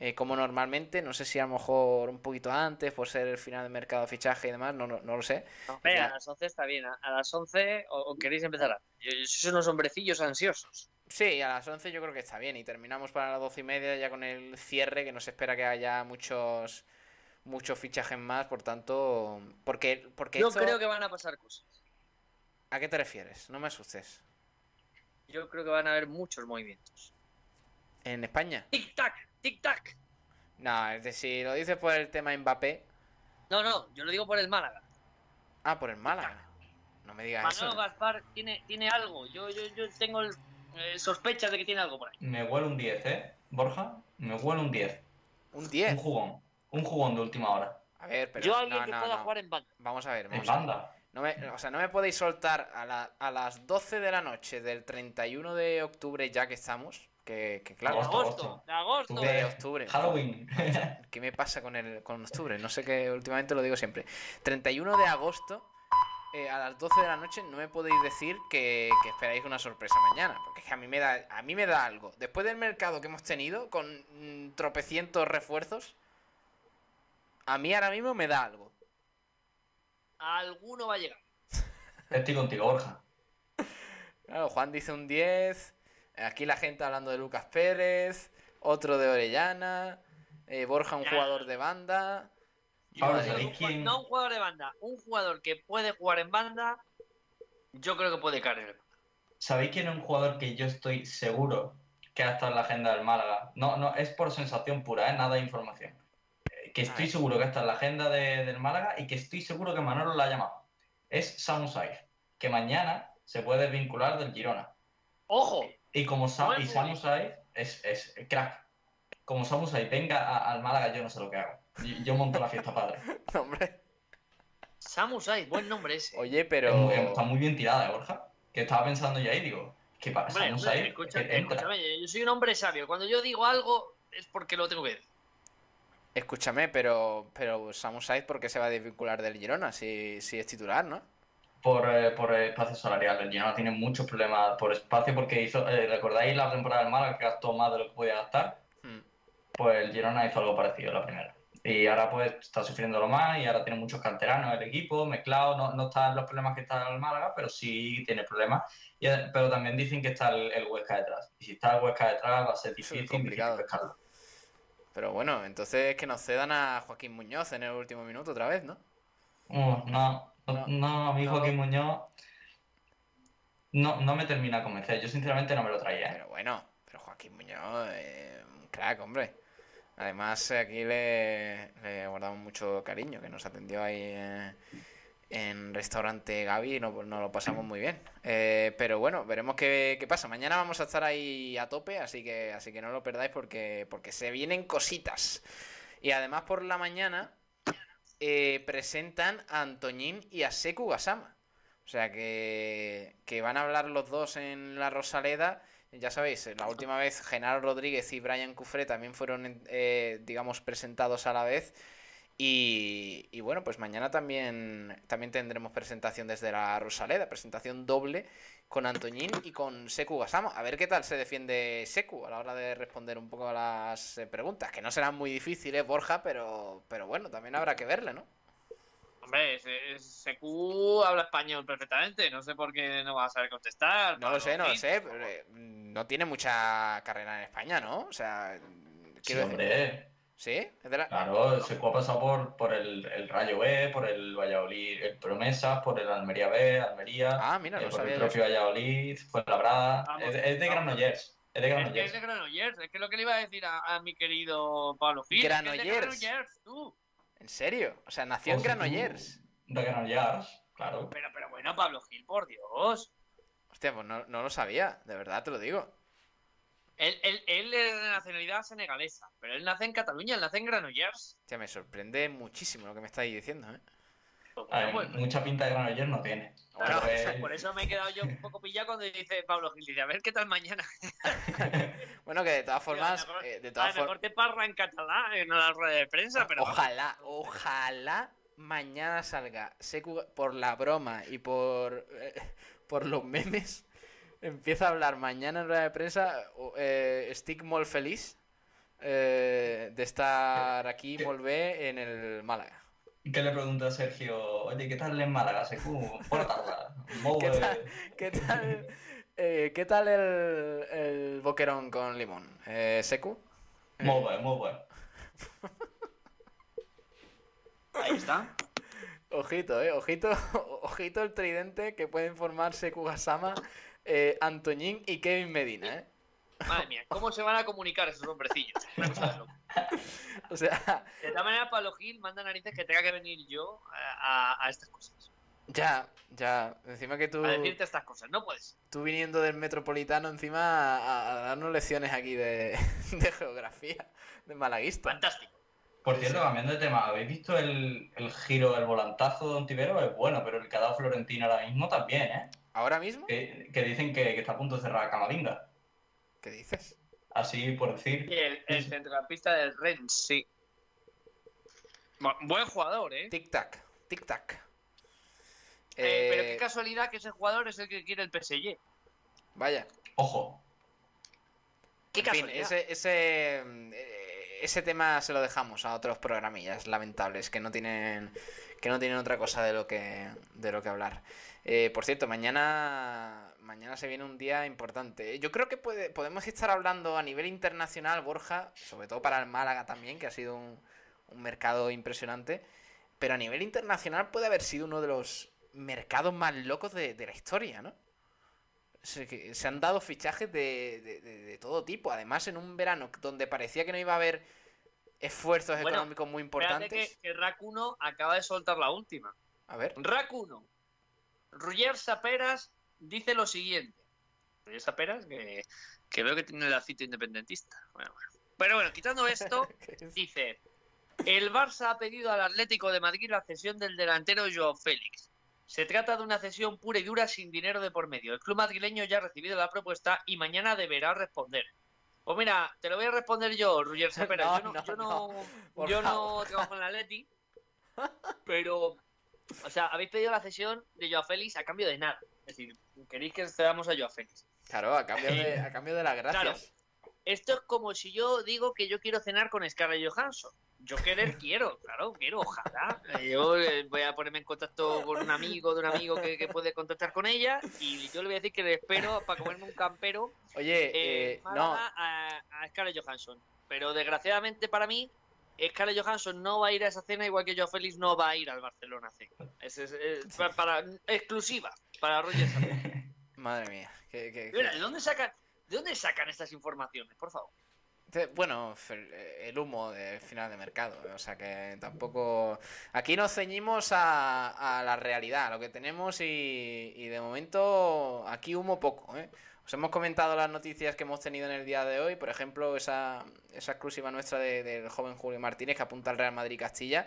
[SPEAKER 10] eh, como normalmente. No sé si a lo mejor un poquito antes, por ser el final del mercado de fichaje y demás, no, no, no lo sé. Ya.
[SPEAKER 7] a las 11 está bien. A, a las 11 o, o queréis empezar yo sois unos hombrecillos ansiosos.
[SPEAKER 10] Sí, a las 11 yo creo que está bien y terminamos para las 12 y media ya con el cierre que nos espera que haya muchos muchos fichajes más, por tanto, porque porque
[SPEAKER 7] Yo
[SPEAKER 10] esto-
[SPEAKER 7] creo que van a pasar cosas.
[SPEAKER 10] ¿A qué te refieres? No me asustes.
[SPEAKER 7] Yo creo que van a haber muchos movimientos.
[SPEAKER 10] ¿En España?
[SPEAKER 7] Tic-tac, tic-tac.
[SPEAKER 10] No, es decir, lo dices por el tema Mbappé.
[SPEAKER 7] No, no, yo lo digo por el Málaga.
[SPEAKER 10] Ah, por el Málaga. No me digas
[SPEAKER 7] Manolo
[SPEAKER 10] eso.
[SPEAKER 7] Gaspar tiene, tiene algo. Yo, yo, yo tengo el, eh, sospechas de que tiene algo por ahí.
[SPEAKER 11] Me huele un 10, ¿eh? Borja, me huele un 10.
[SPEAKER 10] Un 10.
[SPEAKER 11] Un jugón. Un jugón de última hora.
[SPEAKER 10] A ver, pero
[SPEAKER 7] yo alguien
[SPEAKER 10] no,
[SPEAKER 7] que
[SPEAKER 10] no,
[SPEAKER 7] pueda
[SPEAKER 10] no.
[SPEAKER 7] jugar en banda.
[SPEAKER 10] Vamos a ver,
[SPEAKER 11] En
[SPEAKER 10] vamos a ver.
[SPEAKER 11] banda.
[SPEAKER 10] No me, o sea, no me podéis soltar a, la- a las 12 de la noche del 31 de octubre ya que estamos. Que, que
[SPEAKER 7] De
[SPEAKER 10] claro,
[SPEAKER 11] Agosto,
[SPEAKER 7] agosto,
[SPEAKER 11] agosto.
[SPEAKER 7] de agosto.
[SPEAKER 10] De octubre.
[SPEAKER 11] Halloween.
[SPEAKER 10] ¿Qué me pasa con el con octubre? No sé qué últimamente lo digo siempre. 31 de agosto eh, a las 12 de la noche no me podéis decir que, que esperáis una sorpresa mañana. Porque es que a mí me da, a mí me da algo. Después del mercado que hemos tenido, con mm, tropecientos refuerzos, a mí ahora mismo me da algo.
[SPEAKER 7] Alguno va a llegar.
[SPEAKER 11] Estoy contigo, Borja.
[SPEAKER 10] Claro, Juan dice un 10. Aquí la gente hablando de Lucas Pérez. Otro de Orellana. eh, Borja, un
[SPEAKER 7] Ya.
[SPEAKER 10] jugador de banda.
[SPEAKER 11] Pablo,
[SPEAKER 10] Madre
[SPEAKER 11] ¿sabéis
[SPEAKER 10] mía.
[SPEAKER 11] quién?
[SPEAKER 7] No un jugador de banda, un jugador que puede jugar en banda, yo creo que puede caer.
[SPEAKER 11] ¿Sabéis quién es un jugador que yo estoy seguro que ha estado en la agenda del Málaga? No, no, es por sensación pura, ¿eh? nada de información. Eh, Que estoy seguro que está en la agenda de- del Málaga y que estoy seguro que Manolo la ha llamado. Es Samu Saiz, que mañana se puede desvincular del Girona.
[SPEAKER 7] ¡Ojo!
[SPEAKER 11] Y como Sa-
[SPEAKER 7] Buen
[SPEAKER 11] y Samu es, es crack. Como Samu venga a- al Málaga, yo no sé lo que hago. Yo, yo monto la fiesta padre.
[SPEAKER 10] Hombre.
[SPEAKER 7] Samu buen nombre ese.
[SPEAKER 10] Oye,
[SPEAKER 11] Es
[SPEAKER 10] pero.
[SPEAKER 11] muy- está muy bien tirada, ¿eh, Borja? Que estaba pensando yo ahí, digo, que para
[SPEAKER 7] Hombre,
[SPEAKER 11] Samu que
[SPEAKER 7] escúchame, yo soy un hombre sabio. Cuando yo digo algo es porque lo tengo que decir.
[SPEAKER 10] Escúchame, pero. Pero Samu Saiz, ¿por qué se va a desvincular del Girona? Si, si es titular, ¿no?
[SPEAKER 11] Por, eh, por espacio salarial. El Girona tiene muchos problemas por espacio porque hizo, eh, ¿recordáis la temporada del Málaga que gastó más de lo que podía gastar?
[SPEAKER 10] Hmm.
[SPEAKER 11] Pues el Girona hizo algo parecido la primera. Y ahora pues está sufriéndolo más y ahora tiene muchos canteranos el equipo, mezclado, no, no está en los problemas que está el Málaga, pero sí tiene problemas. Y, eh, pero también dicen que está el, el Huesca detrás. Y si está el Huesca detrás va a ser
[SPEAKER 10] es
[SPEAKER 11] difícil,
[SPEAKER 10] complicado.
[SPEAKER 11] difícil pescarlo.
[SPEAKER 10] Pero bueno, entonces que nos cedan a Joaquín Muñoz en el último minuto otra vez, ¿no?
[SPEAKER 11] Uh, no, no, no, a mí
[SPEAKER 10] no.
[SPEAKER 11] Joaquín Muñoz no, no me termina de convencer. Yo sinceramente no me lo traía. ¿eh?
[SPEAKER 10] Pero bueno, pero Joaquín Muñoz, eh, un crack, hombre. Además, eh, aquí le, le guardamos mucho cariño, que nos atendió ahí eh, en restaurante Gaby y nos, nos lo pasamos muy bien. Eh, pero bueno, veremos qué, qué pasa. Mañana vamos a estar ahí a tope, así que, así que no lo perdáis porque, porque se vienen cositas. Y además por la mañana eh, presentan a Antoñín y a Seku Gasama. O sea que, que van a hablar los dos en la Rosaleda. Ya sabéis, la última vez Genaro Rodríguez y Brian Cufré también fueron, eh, digamos, presentados a la vez. Y, y bueno, pues mañana también, también tendremos presentación desde la Rosaleda, presentación doble con Antoñín y con Seku Gasama. A ver qué tal se defiende Seku a la hora de responder un poco a las eh, preguntas, que no serán muy difíciles, Borja, pero, pero bueno, también habrá que verle, ¿no?
[SPEAKER 7] Hombre, Secu habla español perfectamente. No sé por qué no va a saber contestar.
[SPEAKER 10] No lo sé, no lo sé. pero, eh, no tiene mucha carrera en España, ¿no? O sea,
[SPEAKER 11] Sí,
[SPEAKER 10] quiero decir-
[SPEAKER 11] hombre.
[SPEAKER 10] ¿Sí? ¿Es de la-
[SPEAKER 11] Claro, Seco ha pasado por, por el, el Rayo B, por el Valladolid el Promesas, por el Almería B, Almería,
[SPEAKER 10] Ah, mira,
[SPEAKER 11] eh,
[SPEAKER 10] no
[SPEAKER 11] por
[SPEAKER 10] sabía
[SPEAKER 11] el propio Valladolid, fue Labrada. Es, es de. Granollers. Es de
[SPEAKER 7] Es que es
[SPEAKER 11] Granollers.
[SPEAKER 7] de Granollers. Es que lo que le iba a decir a, a mi querido Pablo Gil. es de
[SPEAKER 10] Granollers.
[SPEAKER 7] Granollers, tú.
[SPEAKER 10] ¿En serio? O sea, nació en
[SPEAKER 11] Pues
[SPEAKER 10] Granollers.
[SPEAKER 11] De Granollers, claro.
[SPEAKER 7] Pero, pero bueno, Pablo Gil, por Dios.
[SPEAKER 10] Hostia, pues no, no lo sabía, de verdad te lo digo.
[SPEAKER 7] Él, él, él es de nacionalidad senegalesa, pero él nace en Cataluña, él nace en Granollers.
[SPEAKER 10] Hostia, me sorprende muchísimo lo que me estáis diciendo, ¿eh?
[SPEAKER 7] Pues
[SPEAKER 11] A ver,
[SPEAKER 7] pues,
[SPEAKER 11] mucha pinta de Granollers no tiene.
[SPEAKER 7] por eso me he quedado yo un poco pillado cuando dice Pablo Gil. Dice, a ver qué tal mañana.
[SPEAKER 10] Bueno, que de todas formas,
[SPEAKER 7] a lo mejor-
[SPEAKER 10] eh, de
[SPEAKER 7] a
[SPEAKER 10] todas
[SPEAKER 7] lo mejor te parla en catalán en la rueda de prensa, pero
[SPEAKER 10] Ojalá, ojalá mañana salga por la broma y por, eh, por los memes. Empieza a hablar mañana en rueda de prensa. Eh, estic molt feliz eh, de estar aquí, molt bé, en el Málaga.
[SPEAKER 11] ¿Qué le pregunta a Sergio? Oye, ¿qué tal en Málaga, Secu?
[SPEAKER 10] ¿Qué tal, qué tal, eh, ¿qué tal el, el boquerón con limón? Eh, ¿Seku?
[SPEAKER 11] Molt bé, molt bé.
[SPEAKER 7] ahí está.
[SPEAKER 10] Ojito, eh, ojito, ojito el tridente que pueden formar Seku Gasama, eh, Antoñín y Kevin Medina, eh.
[SPEAKER 7] Madre mía, ¿cómo se van a comunicar esos hombrecillos? Una cosa de loco.
[SPEAKER 10] O sea,
[SPEAKER 7] De todas maneras, Pablo Gil manda narices que tenga que venir yo a, a- a estas cosas.
[SPEAKER 10] ya, ya, encima que tú,
[SPEAKER 7] A decirte estas cosas. No puedes.
[SPEAKER 10] tú viniendo del metropolitano encima a, a darnos lecciones aquí de, de geografía, de malaguista.
[SPEAKER 7] Fantástico.
[SPEAKER 11] Por cierto, cambiando de tema, ¿habéis visto el, el giro, el volantazo de Ontivero? Es bueno, pero el que ha dado Florentino ahora mismo también, ¿eh?
[SPEAKER 10] ¿Ahora mismo?
[SPEAKER 11] Que, que dicen que, que está a punto de cerrar Camavinga.
[SPEAKER 10] ¿Qué dices?
[SPEAKER 11] Así por decir.
[SPEAKER 7] Y el, el centrocampista del Rennes, sí. Bu- Buen jugador, ¿eh?
[SPEAKER 10] Tic-tac, tic-tac.
[SPEAKER 7] Eh, pero
[SPEAKER 10] Eh,
[SPEAKER 7] qué casualidad que ese jugador es el que quiere el PSG.
[SPEAKER 10] Vaya.
[SPEAKER 11] Ojo.
[SPEAKER 7] Qué
[SPEAKER 10] En fin,
[SPEAKER 7] casualidad.
[SPEAKER 10] ese, ese, eh, ese tema se lo dejamos a otros programillas lamentables que no tienen que no tienen otra cosa de lo que de lo que hablar. Eh, por cierto, mañana mañana se viene un día importante. Yo creo que puede, podemos estar hablando a nivel internacional, Borja, sobre todo para el Málaga también, que ha sido un, un mercado impresionante, pero a nivel internacional puede haber sido uno de los mercados más locos de, de la historia, ¿no? Se, han dado fichajes de, de- de- de todo tipo. Además, en un verano donde parecía que no iba a haber esfuerzos
[SPEAKER 7] Bueno,
[SPEAKER 10] económicos muy importantes.
[SPEAKER 7] que, que 1 acaba de soltar la última.
[SPEAKER 10] A ver.
[SPEAKER 7] 1. Roger Saperas dice lo siguiente. Roger Saperas, que, que veo que tiene el acito independentista. Bueno, bueno. Pero bueno, quitando esto, dice: El Barça ha pedido al Atlético de Madrid la cesión del delantero Joao Félix. Se trata de una cesión pura y dura sin dinero de por medio. El club madrileño ya ha recibido la propuesta y mañana deberá responder. Pues mira, te lo voy a responder yo, Roger Saperas.
[SPEAKER 10] No,
[SPEAKER 7] yo no,
[SPEAKER 10] no,
[SPEAKER 7] yo
[SPEAKER 10] no.
[SPEAKER 7] no,
[SPEAKER 10] Por
[SPEAKER 7] yo no
[SPEAKER 10] favor.
[SPEAKER 7] trabajo en la Atleti, pero, o sea, habéis pedido la cesión de Joao Félix a cambio de nada. Es decir, queréis que cedamos a Joao Félix.
[SPEAKER 10] Claro, a cambio de, a cambio de las gracias.
[SPEAKER 7] Claro, esto es como si yo digo que yo quiero cenar con Scarlett Johansson. Yo querer quiero, claro, quiero, ojalá. Yo eh, voy a ponerme en contacto con un amigo de un amigo que, que puede contactar con ella y yo le voy a decir que le espero para comerme un campero
[SPEAKER 10] Oye,
[SPEAKER 7] eh,
[SPEAKER 10] eh, no,
[SPEAKER 7] a, a Scarlett Johansson. Pero desgraciadamente para mí, Scarlett Johansson no va a ir a esa cena igual que Joao Félix no va a ir al Barcelona C. Es, es- es para, para- exclusiva para Roger
[SPEAKER 10] madre mía. que-
[SPEAKER 7] Mira, ¿de dónde sacan, de dónde sacan estas informaciones, por favor?
[SPEAKER 10] Bueno, el, el humo del final de mercado, o sea que tampoco... Aquí nos ceñimos a, a la realidad, a lo que tenemos y, y de momento aquí humo poco, ¿eh? Os hemos comentado las noticias que hemos tenido en el día de hoy, por ejemplo, esa, esa exclusiva nuestra de- del joven Julio Martínez que apunta al Real Madrid Castilla.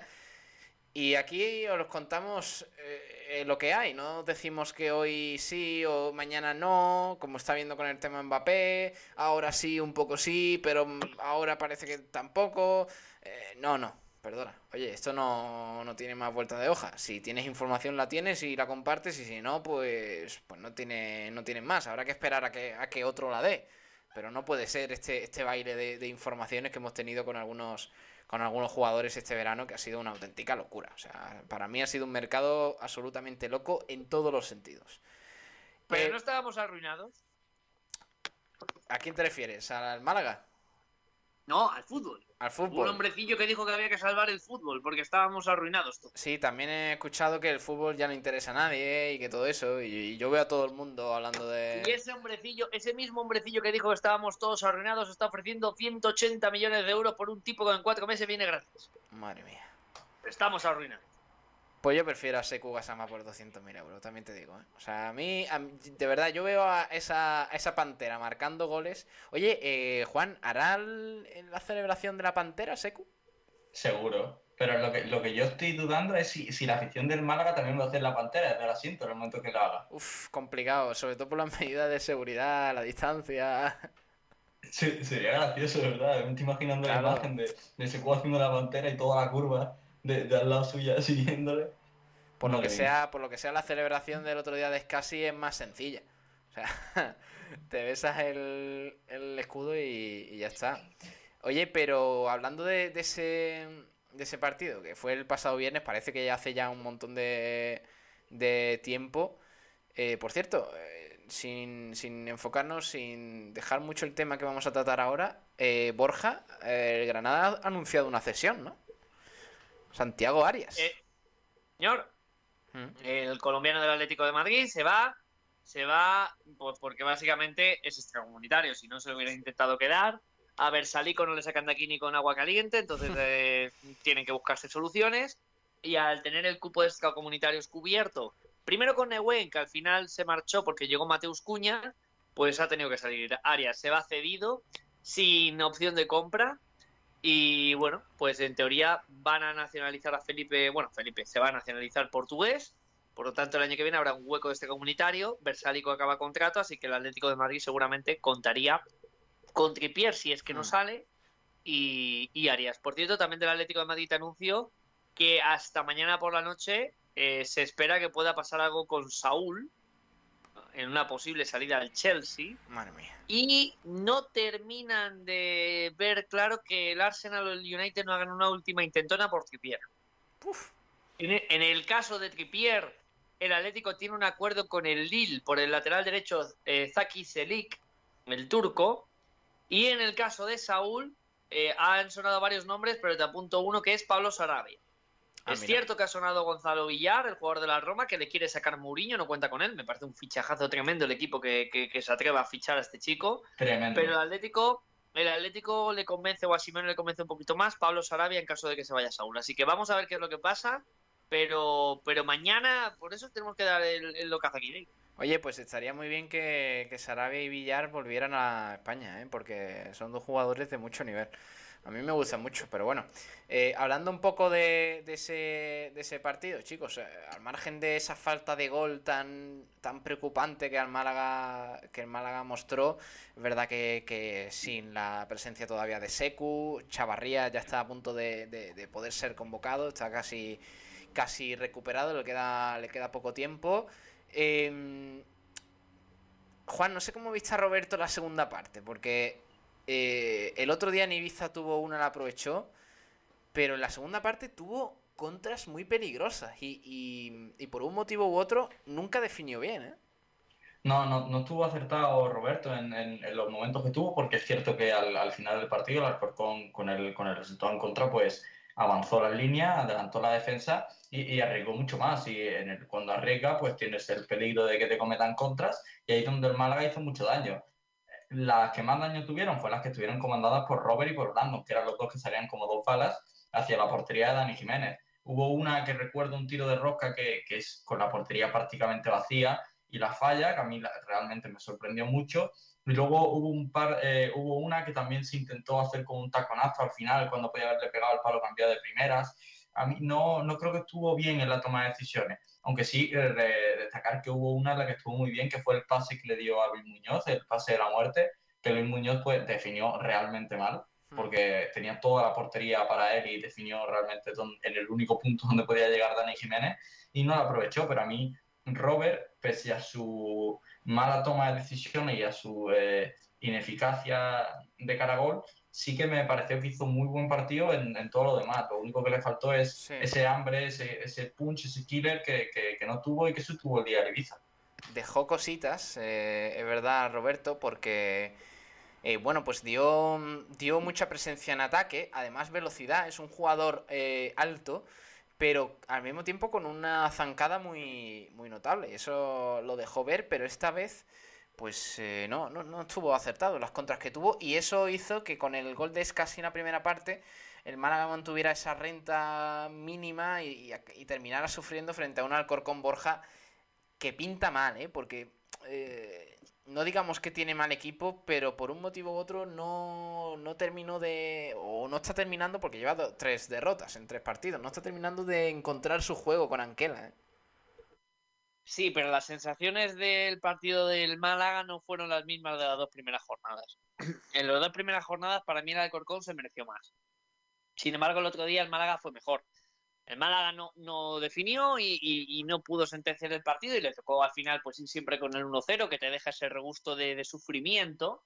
[SPEAKER 10] Y aquí os contamos eh, eh, lo que hay, no decimos que hoy sí o mañana no, como está viendo con el tema Mbappé, ahora sí, un poco sí, pero ahora parece que tampoco. Eh, no, no, perdona. Oye, esto no, no tiene más vuelta de hoja. Si tienes información la tienes y la compartes y si no, pues, pues no tiene, no tienes más. Habrá que esperar a que, a que otro la dé. Pero no puede ser este, este baile de, de informaciones que hemos tenido con algunos con algunos jugadores este verano que ha sido una auténtica locura. O sea, para mí ha sido un mercado absolutamente loco en todos los sentidos.
[SPEAKER 7] Pero
[SPEAKER 10] Eh,
[SPEAKER 7] no estábamos arruinados.
[SPEAKER 10] ¿A quién te refieres? ¿Al Málaga?
[SPEAKER 7] No, al fútbol.
[SPEAKER 10] ¿Al
[SPEAKER 7] Un
[SPEAKER 10] fútbol?
[SPEAKER 7] hombrecillo que dijo que había que salvar el fútbol porque estábamos arruinados todos.
[SPEAKER 10] Sí, también he escuchado que el fútbol ya no interesa a nadie y que todo eso. Y, y yo veo a todo el mundo hablando de...
[SPEAKER 7] Y ese hombrecillo, ese mismo hombrecillo que dijo que estábamos todos arruinados, está ofreciendo 180 millones de euros por un tipo que en cuatro meses viene gratis.
[SPEAKER 10] Madre mía.
[SPEAKER 7] Estamos arruinados.
[SPEAKER 10] Pues yo prefiero a Seku Gasama por 200.000 euros, también te digo. ¿eh? O sea, a mí, a mí- de verdad, yo veo a esa, a esa pantera marcando goles. Oye, eh, Juan, ¿hará el- la celebración de la pantera, Seku?
[SPEAKER 11] Seguro. Pero lo que, lo que yo estoy dudando es si, si la afición del Málaga también va a hacer la pantera desde el asiento en el momento que lo haga.
[SPEAKER 10] Uf, complicado, sobre todo por las medidas de seguridad, la distancia.
[SPEAKER 11] Sí, sería gracioso, ¿verdad? Me estoy imaginando
[SPEAKER 10] Claro.
[SPEAKER 11] la imagen de, de Secu haciendo la pantera y toda la curva de, de al lado suya siguiéndole.
[SPEAKER 10] Por lo que
[SPEAKER 11] mía.
[SPEAKER 10] sea, por lo que sea, la celebración del otro día de Scassi es más sencilla. O sea, te besas el, el escudo y, y ya está. Oye, pero hablando de, de ese de ese partido, que fue el pasado viernes, parece que ya hace ya un montón de, de tiempo. Eh, por cierto, eh, sin, sin enfocarnos, sin dejar mucho el tema que vamos a tratar ahora, eh, Borja, el Granada ha anunciado una cesión, ¿no? Santiago Arias.
[SPEAKER 7] Eh, señor,
[SPEAKER 10] ¿Mm?
[SPEAKER 7] el colombiano del Atlético de Madrid se va, se va pues, porque básicamente es extracomunitario, si no se lo hubiera intentado quedar. A Versalico no le sacan de aquí ni con agua caliente, entonces eh, tienen que buscarse soluciones. Y al tener el cupo de extracomunitarios cubierto, primero con Neuen, que al final se marchó porque llegó Mateus Cuña, pues ha tenido que salir Arias. Se va cedido, sin opción de compra. Y bueno, pues en teoría van a nacionalizar a Felipe, bueno, Felipe se va a nacionalizar portugués, por lo tanto el año que viene habrá un hueco de este comunitario, Versálico acaba contrato, así que el Atlético de Madrid seguramente contaría con Tripier si es que no
[SPEAKER 10] Mm.
[SPEAKER 7] sale y, y Arias. Por cierto, también del Atlético de Madrid te anunció que hasta mañana por la noche eh, se espera que pueda pasar algo con Saúl en una posible salida al Chelsea.
[SPEAKER 10] Madre mía.
[SPEAKER 7] Y no terminan de ver claro que el Arsenal o el United no hagan una última intentona por Trippier. En, e- en el caso de Trippier, el Atlético tiene un acuerdo con el Lille por el lateral derecho eh, Zaki Selik, el turco. Y en el caso de Saúl, eh, han sonado varios nombres, pero te apunto uno que es Pablo Sarabia.
[SPEAKER 10] Ah,
[SPEAKER 7] es
[SPEAKER 10] mira.
[SPEAKER 7] cierto que ha sonado Gonzalo Villar, el jugador de la Roma, que le quiere sacar Mourinho, no cuenta con él. Me parece un fichajazo tremendo el equipo que, que- que se atreva a fichar a este chico.
[SPEAKER 11] Tremendo.
[SPEAKER 7] Pero el Atlético, el Atlético le convence, o a Simeone le convence un poquito más, Pablo Sarabia en caso de que se vaya Saúl. Así que vamos a ver qué es lo que pasa. Pero, pero mañana, por eso tenemos que dar el, el locazo aquí.
[SPEAKER 10] Oye, pues estaría muy bien que, que Sarabia y Villar volvieran a España, ¿eh? porque son dos jugadores de mucho nivel. A mí me gustan mucho, pero bueno. Eh, hablando un poco de, ese, de ese partido, chicos, eh, al margen de esa falta de gol tan, tan preocupante que, Málaga, que el Málaga mostró, es verdad que, sin la presencia todavía de Secu, Chavarría ya está a punto de, de- de poder ser convocado, está casi, casi recuperado, le queda, le queda poco tiempo. Em, Juan, no sé cómo viste a Roberto la segunda parte, porque eh, el otro día en Ibiza tuvo una, la aprovechó, pero en la segunda parte tuvo contras muy peligrosas y, por un motivo u otro nunca definió bien, ¿eh?
[SPEAKER 11] No, no, no estuvo acertado Roberto en, los momentos que tuvo, porque es cierto que al, al final del partido el con el, con el resultado en contra, pues avanzó las líneas, adelantó la defensa y, y arriesgó mucho más. Y en el- cuando arriesga, pues tienes el peligro de que te cometan contras, y ahí es donde el Málaga hizo mucho daño. Las que más daño tuvieron fue las que estuvieron comandadas por Robert y por Brandon, que eran los dos que salían como dos balas hacia la portería de Dani Jiménez. Hubo una que recuerdo un tiro de rosca que, que es con la portería prácticamente vacía y la falla, que a mí realmente me sorprendió mucho. Y luego hubo un par, eh, hubo una que también se intentó hacer con un taconazo al final, cuando podía haberle pegado el palo cambiado de primeras. A mí no, no creo que estuvo bien en la toma de decisiones, aunque sí eh, destacar que hubo una en la que estuvo muy bien, que fue el pase que le dio a Luis Muñoz, el pase de la muerte, que Luis Muñoz pues definió realmente mal, porque tenía toda la portería para él y definió realmente don- en el único punto donde podía llegar Dani Jiménez y no lo aprovechó, pero a mí Robert, pese a su mala toma de decisiones y a su eh, ineficacia de cara a gol, sí que me pareció que hizo muy buen partido en, en todo lo demás. Lo único que le faltó es
[SPEAKER 10] Sí.
[SPEAKER 11] ese hambre, ese, ese punch, ese killer que, que- que no tuvo y que sí tuvo el día de Ibiza.
[SPEAKER 10] Dejó cositas, eh, es verdad, Roberto, porque, eh, bueno, pues dio, dio mucha presencia en ataque, además velocidad, es un jugador eh, alto, pero al mismo tiempo con una zancada muy, muy notable. Eso lo dejó ver, pero esta vez, pues eh, no, no, no estuvo acertado las contras que tuvo, y eso hizo que con el gol de Escasi en la primera parte, el Málaga mantuviera esa renta mínima y, terminara sufriendo frente a un Alcorcón Borja que pinta mal, ¿eh? Porque eh, no digamos que tiene mal equipo, pero por un motivo u otro no, no terminó de... o no está terminando, porque lleva tres derrotas en tres partidos, no está terminando de encontrar su juego con Anquela, ¿eh?
[SPEAKER 7] Sí, pero las sensaciones del partido del Málaga no fueron las mismas de las dos primeras jornadas. En las dos primeras jornadas, para mí el Alcorcón se mereció más. Sin embargo, el otro día el Málaga fue mejor. El Málaga no, no definió y, y- y no pudo sentenciar el partido y le tocó al final pues ir siempre con el 1-0 que te deja ese regusto de, de sufrimiento,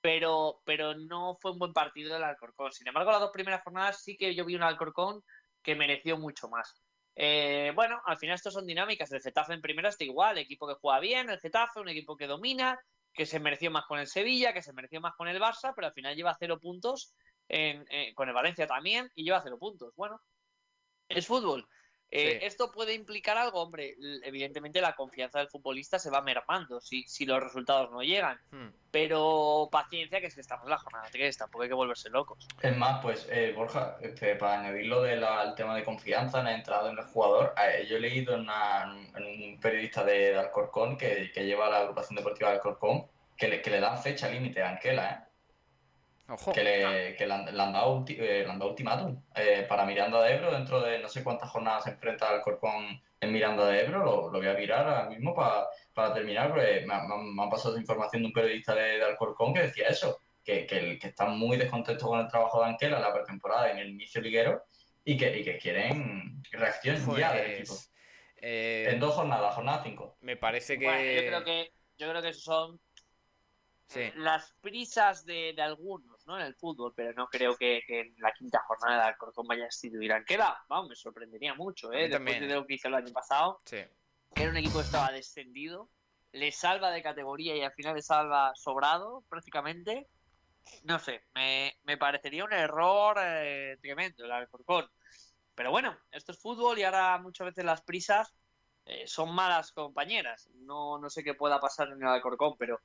[SPEAKER 7] pero, pero no fue un buen partido del Alcorcón. Sin embargo, las dos primeras jornadas sí que yo vi un Alcorcón que mereció mucho más. Eh, bueno, al final esto son dinámicas. El Getafe en primera está igual, equipo que juega bien, el Getafe, un equipo que domina, que se mereció más con el Sevilla, que se mereció más con el Barça, pero al final lleva cero puntos, en- eh, con el Valencia también, y lleva cero puntos. Bueno, es fútbol. Eh,
[SPEAKER 10] Sí.
[SPEAKER 7] ¿Esto puede implicar algo? Hombre, evidentemente la confianza del futbolista se va mermando si, si los resultados no llegan.
[SPEAKER 10] Hmm.
[SPEAKER 7] Pero paciencia, que es que estamos en la jornada 3, tampoco hay que volverse locos.
[SPEAKER 11] Es más, pues eh, Borja, este, para añadir lo del tema de confianza en la entrada en el jugador, eh, yo he leído en, una- en un periodista de, de Alcorcón que, que lleva la agrupación deportiva de Alcorcón que le, que le dan fecha límite a Anquela, ¿eh?
[SPEAKER 10] Ojo.
[SPEAKER 11] que le, que le han, le han dado, ulti- eh, le han dado ultimátum eh, para Miranda de Ebro dentro de no sé cuántas jornadas se enfrenta al Corcón en Miranda de Ebro, lo, lo voy a virar ahora mismo pa- para terminar, porque me, ha- me han- me han pasado esa información de un periodista de, de Alcorcón que decía eso, que, que, el- que están muy descontentos con el trabajo de Anquela en la pretemporada y en el inicio liguero y que, y que quieren reacción ya del equipo.
[SPEAKER 10] Pues, Eh,
[SPEAKER 11] en dos jornadas, jornada cinco.
[SPEAKER 10] Me parece que...
[SPEAKER 7] Bueno, yo creo que, yo creo que son
[SPEAKER 10] Sí.
[SPEAKER 7] las prisas de, de algunos ¿no? en el fútbol, pero no creo que, que en la quinta jornada de Alcorcón vaya a instituir Anquela. Vamos, me sorprendería mucho,
[SPEAKER 10] A
[SPEAKER 7] ¿eh? Después de lo que hizo el año pasado,
[SPEAKER 10] Sí.
[SPEAKER 7] era un equipo que estaba descendido, le salva de categoría y al final le salva sobrado prácticamente. No sé, me, me parecería un error eh, tremendo el Alcorcón. Pero bueno, esto es fútbol y ahora muchas veces las prisas eh, son malas compañeras. No, no sé qué pueda pasar en el Alcorcón, pero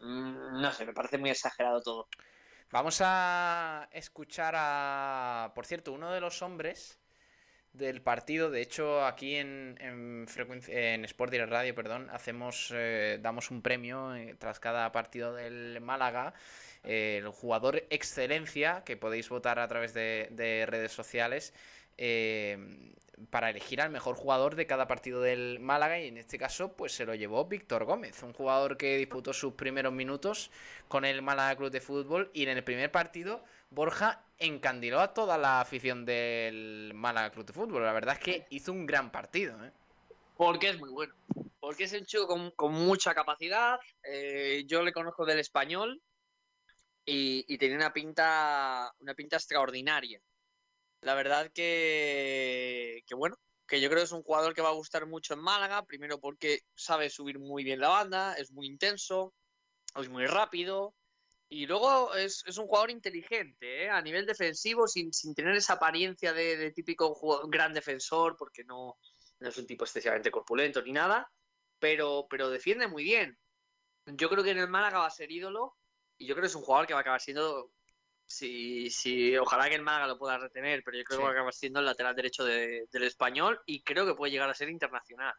[SPEAKER 7] mm, no sé, me parece muy exagerado todo.
[SPEAKER 10] Vamos a escuchar a, por cierto, uno de los hombres del partido. De hecho, aquí en, en, Sport Direct Radio, perdón, hacemos, eh, damos un premio eh, tras cada partido del Málaga. El jugador excelencia, que podéis votar a través de redes sociales. Eh, para elegir al mejor jugador de cada partido del Málaga y en este caso pues se lo llevó Víctor Gómez, un jugador que disputó sus primeros minutos con el Málaga Club de Fútbol y en el primer partido Borja encandiló a toda la afición del Málaga Club de Fútbol. La verdad es que hizo un gran partido. ¿eh?
[SPEAKER 7] Porque es muy bueno. Porque es un chico con, mucha capacidad. eh, yo le conozco del español y, y tenía una pinta, una pinta extraordinaria. La verdad que, bueno, que yo creo que es un jugador que va a gustar mucho en Málaga, primero porque sabe subir muy bien la banda, es muy intenso, es muy rápido, y luego es, es un jugador inteligente, ¿eh? a nivel defensivo, sin, sin tener esa apariencia de, típico gran defensor, porque no, no es un tipo excesivamente corpulento ni nada, pero, pero defiende muy bien. Yo creo que en el Málaga va a ser ídolo, y yo creo que es un jugador que va a acabar siendo Sí, sí, ojalá que el Málaga lo pueda retener, pero yo creo
[SPEAKER 10] Sí.
[SPEAKER 7] que va a acabar siendo el lateral derecho de- del español y creo que puede llegar a ser internacional.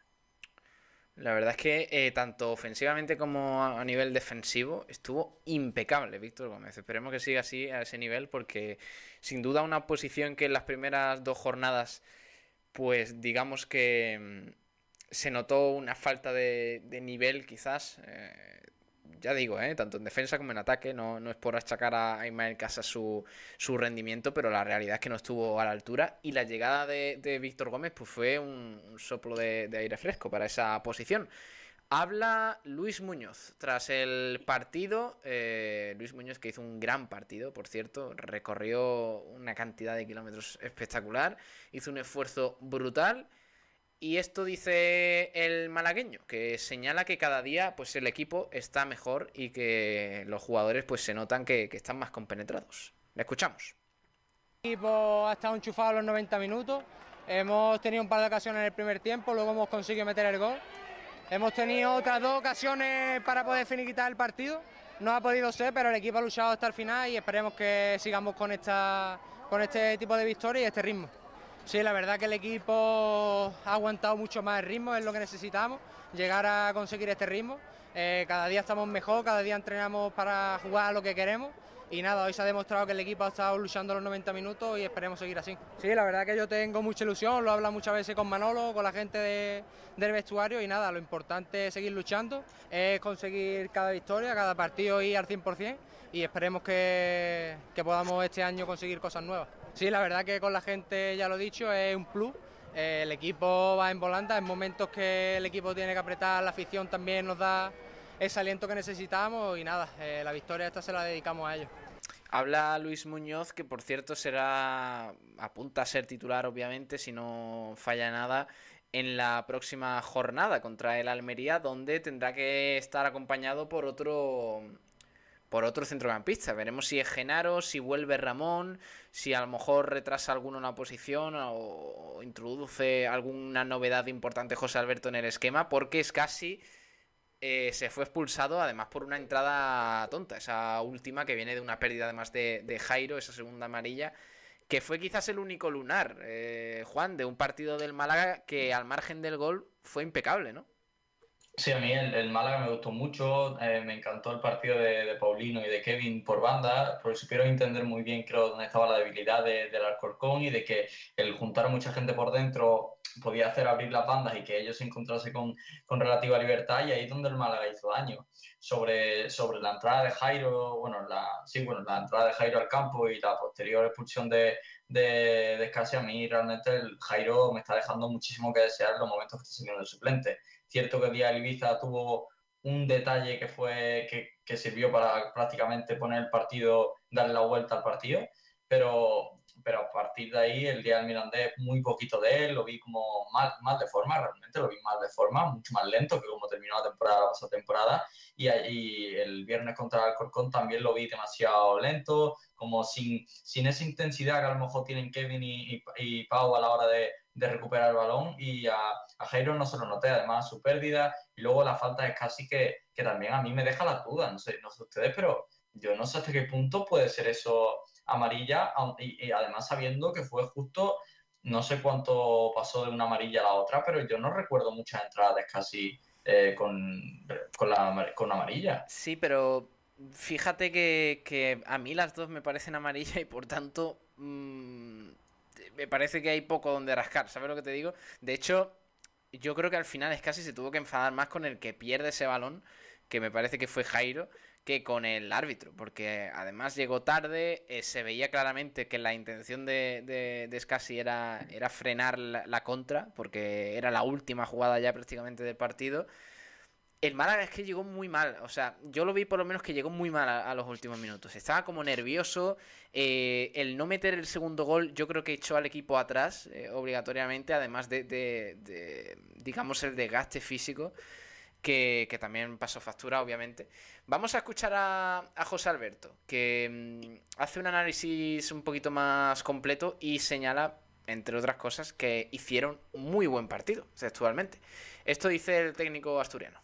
[SPEAKER 10] La verdad es que eh, tanto ofensivamente como a nivel defensivo estuvo impecable Víctor Gómez. Esperemos que siga así a ese nivel porque sin duda una posición que en las primeras dos jornadas pues digamos que mm, se notó una falta de, de nivel quizás. eh, ya digo, eh, tanto en defensa como en ataque, no, no es por achacar a Ismael Casas su, su rendimiento, pero la realidad es que no estuvo a la altura y la llegada de, Víctor Gómez pues fue un, soplo de, de aire fresco para esa posición. Habla Luis Muñoz tras el partido. eh, Luis Muñoz que hizo un gran partido, por cierto. Recorrió una cantidad de kilómetros espectacular. Hizo un esfuerzo brutal. Y esto dice el malagueño, que señala que cada día pues el equipo está mejor y que los jugadores pues se notan que, están más compenetrados. Le escuchamos.
[SPEAKER 12] El equipo ha estado enchufado los 90 minutos. Hemos tenido un par de ocasiones en el primer tiempo, luego hemos conseguido meter el gol. Hemos tenido otras dos ocasiones para poder finiquitar el partido. No ha podido ser, pero el equipo ha luchado hasta el final y esperemos que sigamos con, esta, con este tipo de victoria y este ritmo. Sí, la verdad que el equipo ha aguantado mucho más el ritmo, es lo que necesitamos, llegar a conseguir este ritmo. Eh, cada día estamos mejor, cada día entrenamos para jugar a lo que queremos y nada, hoy se ha demostrado que el equipo ha estado luchando los 90 minutos y esperemos seguir así. Sí, la verdad que yo tengo mucha ilusión, lo he hablado muchas veces con Manolo, con la gente de- del vestuario y nada, lo importante es seguir luchando, es conseguir cada victoria, cada partido ir al 100% y esperemos que, que podamos este año conseguir cosas nuevas. Sí, la verdad que con la gente, ya lo he dicho, es un plus. Eh, el equipo va en volanta, en momentos que el equipo tiene que apretar, la afición también nos da ese aliento que necesitamos y nada, eh, la victoria esta se la dedicamos a ellos.
[SPEAKER 10] Habla Luis Muñoz, que por cierto será, apunta a ser titular obviamente, si no falla nada, en la próxima jornada contra el Almería, donde tendrá que estar acompañado por otro por otro centrocampista. Veremos si es Genaro, si vuelve Ramón, si a lo mejor retrasa alguno una posición o, introduce alguna novedad importante José Alberto en el esquema, porque es casi eh, se fue expulsado además por una entrada tonta, esa última que viene de una pérdida además de, de Jairo, esa segunda amarilla, que fue quizás el único lunar, eh, Juan, de un partido del Málaga que al margen del gol fue impecable, ¿no?
[SPEAKER 11] Sí, a mí el, el Málaga me gustó mucho, eh, me encantó el partido de, de Paulino y de Kevin por banda, porque supieron entender muy bien, creo, dónde estaba la debilidad de- del Alcorcón y de que el juntar a mucha gente por dentro podía hacer abrir las bandas y que ellos se encontrasen con, con relativa libertad y ahí es donde el Málaga hizo daño. Sobre, sobre la entrada de Jairo, bueno, la, sí, bueno, la entrada de Jairo al campo y la posterior expulsión de, de, de Scassi, a mí realmente el Jairo me está dejando muchísimo que desear en los momentos que está saliendo el suplente. Cierto que el día de Ibiza tuvo un detalle que fue que, que sirvió para prácticamente poner el partido, darle la vuelta al partido, pero pero a partir de ahí el día del Mirandés muy poquito de él, lo vi como mal, mal de forma, realmente lo vi mal de forma, mucho más lento que como terminó la temporada, esa temporada, y, y el viernes contra Alcorcón también lo vi demasiado lento, como sin, sin esa intensidad que a lo mejor tienen Kevin y, y, y Pau a la hora de, de recuperar el balón y a, a, Jairo no se lo noté, además su pérdida y luego la falta es casi que, que también a mí me deja la duda, no sé, no sé ustedes, pero yo no sé hasta qué punto puede ser eso amarilla y, además sabiendo que fue justo, no sé cuánto pasó de una amarilla a la otra, pero yo no recuerdo muchas entradas casi eh, con, con, la, con amarilla.
[SPEAKER 10] Sí, pero fíjate que, que, a mí las dos me parecen amarillas y por tanto mmm, me parece que hay poco donde rascar, ¿sabes lo que te digo? De hecho, yo creo que al final es casi se tuvo que enfadar más con el que pierde ese balón, que me parece que fue Jairo, que con el árbitro, porque además llegó tarde, eh, se veía claramente que la intención de, de, de Scassi era, era frenar la, la, contra, porque era la última jugada ya prácticamente del partido. El Málaga es que llegó muy mal, o sea, yo lo vi por lo menos que llegó muy mal a, los últimos minutos. Estaba como nervioso, eh, el no meter el segundo gol yo creo que echó al equipo atrás eh, obligatoriamente, además de, digamos, el desgaste físico que, también pasó factura, obviamente. Vamos a escuchar a, José Alberto, que mmm, hace un análisis un poquito más completo y señala, entre otras cosas, que hicieron muy buen partido, textualmente. Esto dice el técnico asturiano.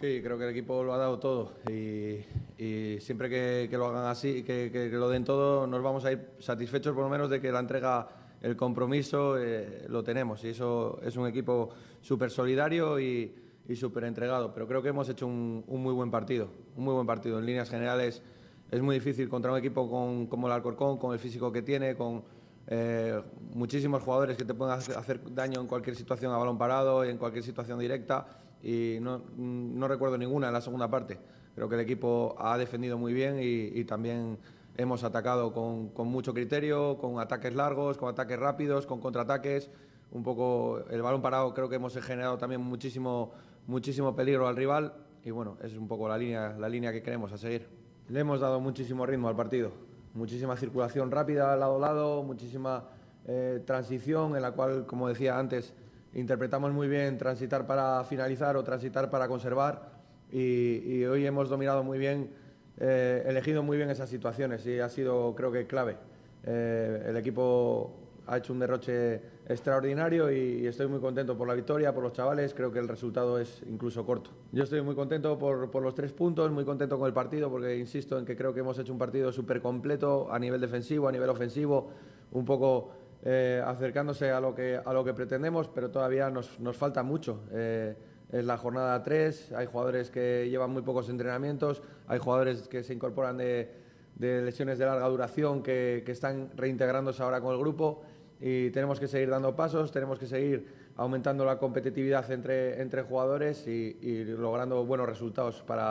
[SPEAKER 13] Sí, creo que el equipo lo ha dado todo y, y siempre que, que, lo hagan así, que, que, lo den todo, nos vamos a ir satisfechos por lo menos de que la entrega, el compromiso, eh, lo tenemos. Y eso es un equipo súper solidario y, y súper entregado. Pero creo que hemos hecho un, un, muy buen partido, un muy buen partido. En líneas generales es muy difícil contra un equipo con, como el Alcorcón, con el físico que tiene, con eh, muchísimos jugadores que te pueden hacer daño en cualquier situación a balón parado, en cualquier situación directa. Y no, recuerdo ninguna en la segunda parte. Creo que el equipo ha defendido muy bien y, y también hemos atacado con, con mucho criterio, con ataques largos, con ataques rápidos, con contraataques un poco el balón parado creo que hemos generado también muchísimo muchísimo peligro al rival y bueno, es un poco la línea, la línea que queremos a seguir. Le hemos dado muchísimo ritmo al partido, muchísima circulación rápida lado a lado, muchísima eh, transición en la cual, como decía antes, interpretamos muy bien transitar para finalizar o transitar para conservar y, hoy hemos dominado muy bien, eh, elegido muy bien esas situaciones y ha sido creo que clave. Eh, el equipo ha hecho un derroche extraordinario y, estoy muy contento por la victoria, por los chavales, creo que el resultado es incluso corto. Yo estoy muy contento por, por los tres puntos, muy contento con el partido porque insisto en que creo que hemos hecho un partido súper completo a nivel defensivo, a nivel ofensivo, un poco eh, acercándose a lo, que, a lo que pretendemos, pero todavía nos, nos falta mucho. Eh, es la jornada 3, hay jugadores que llevan muy pocos entrenamientos, hay jugadores que se incorporan de, de lesiones de larga duración que, que están reintegrándose ahora con el grupo y tenemos que seguir dando pasos, tenemos que seguir aumentando la competitividad entre, entre jugadores y, y logrando buenos resultados para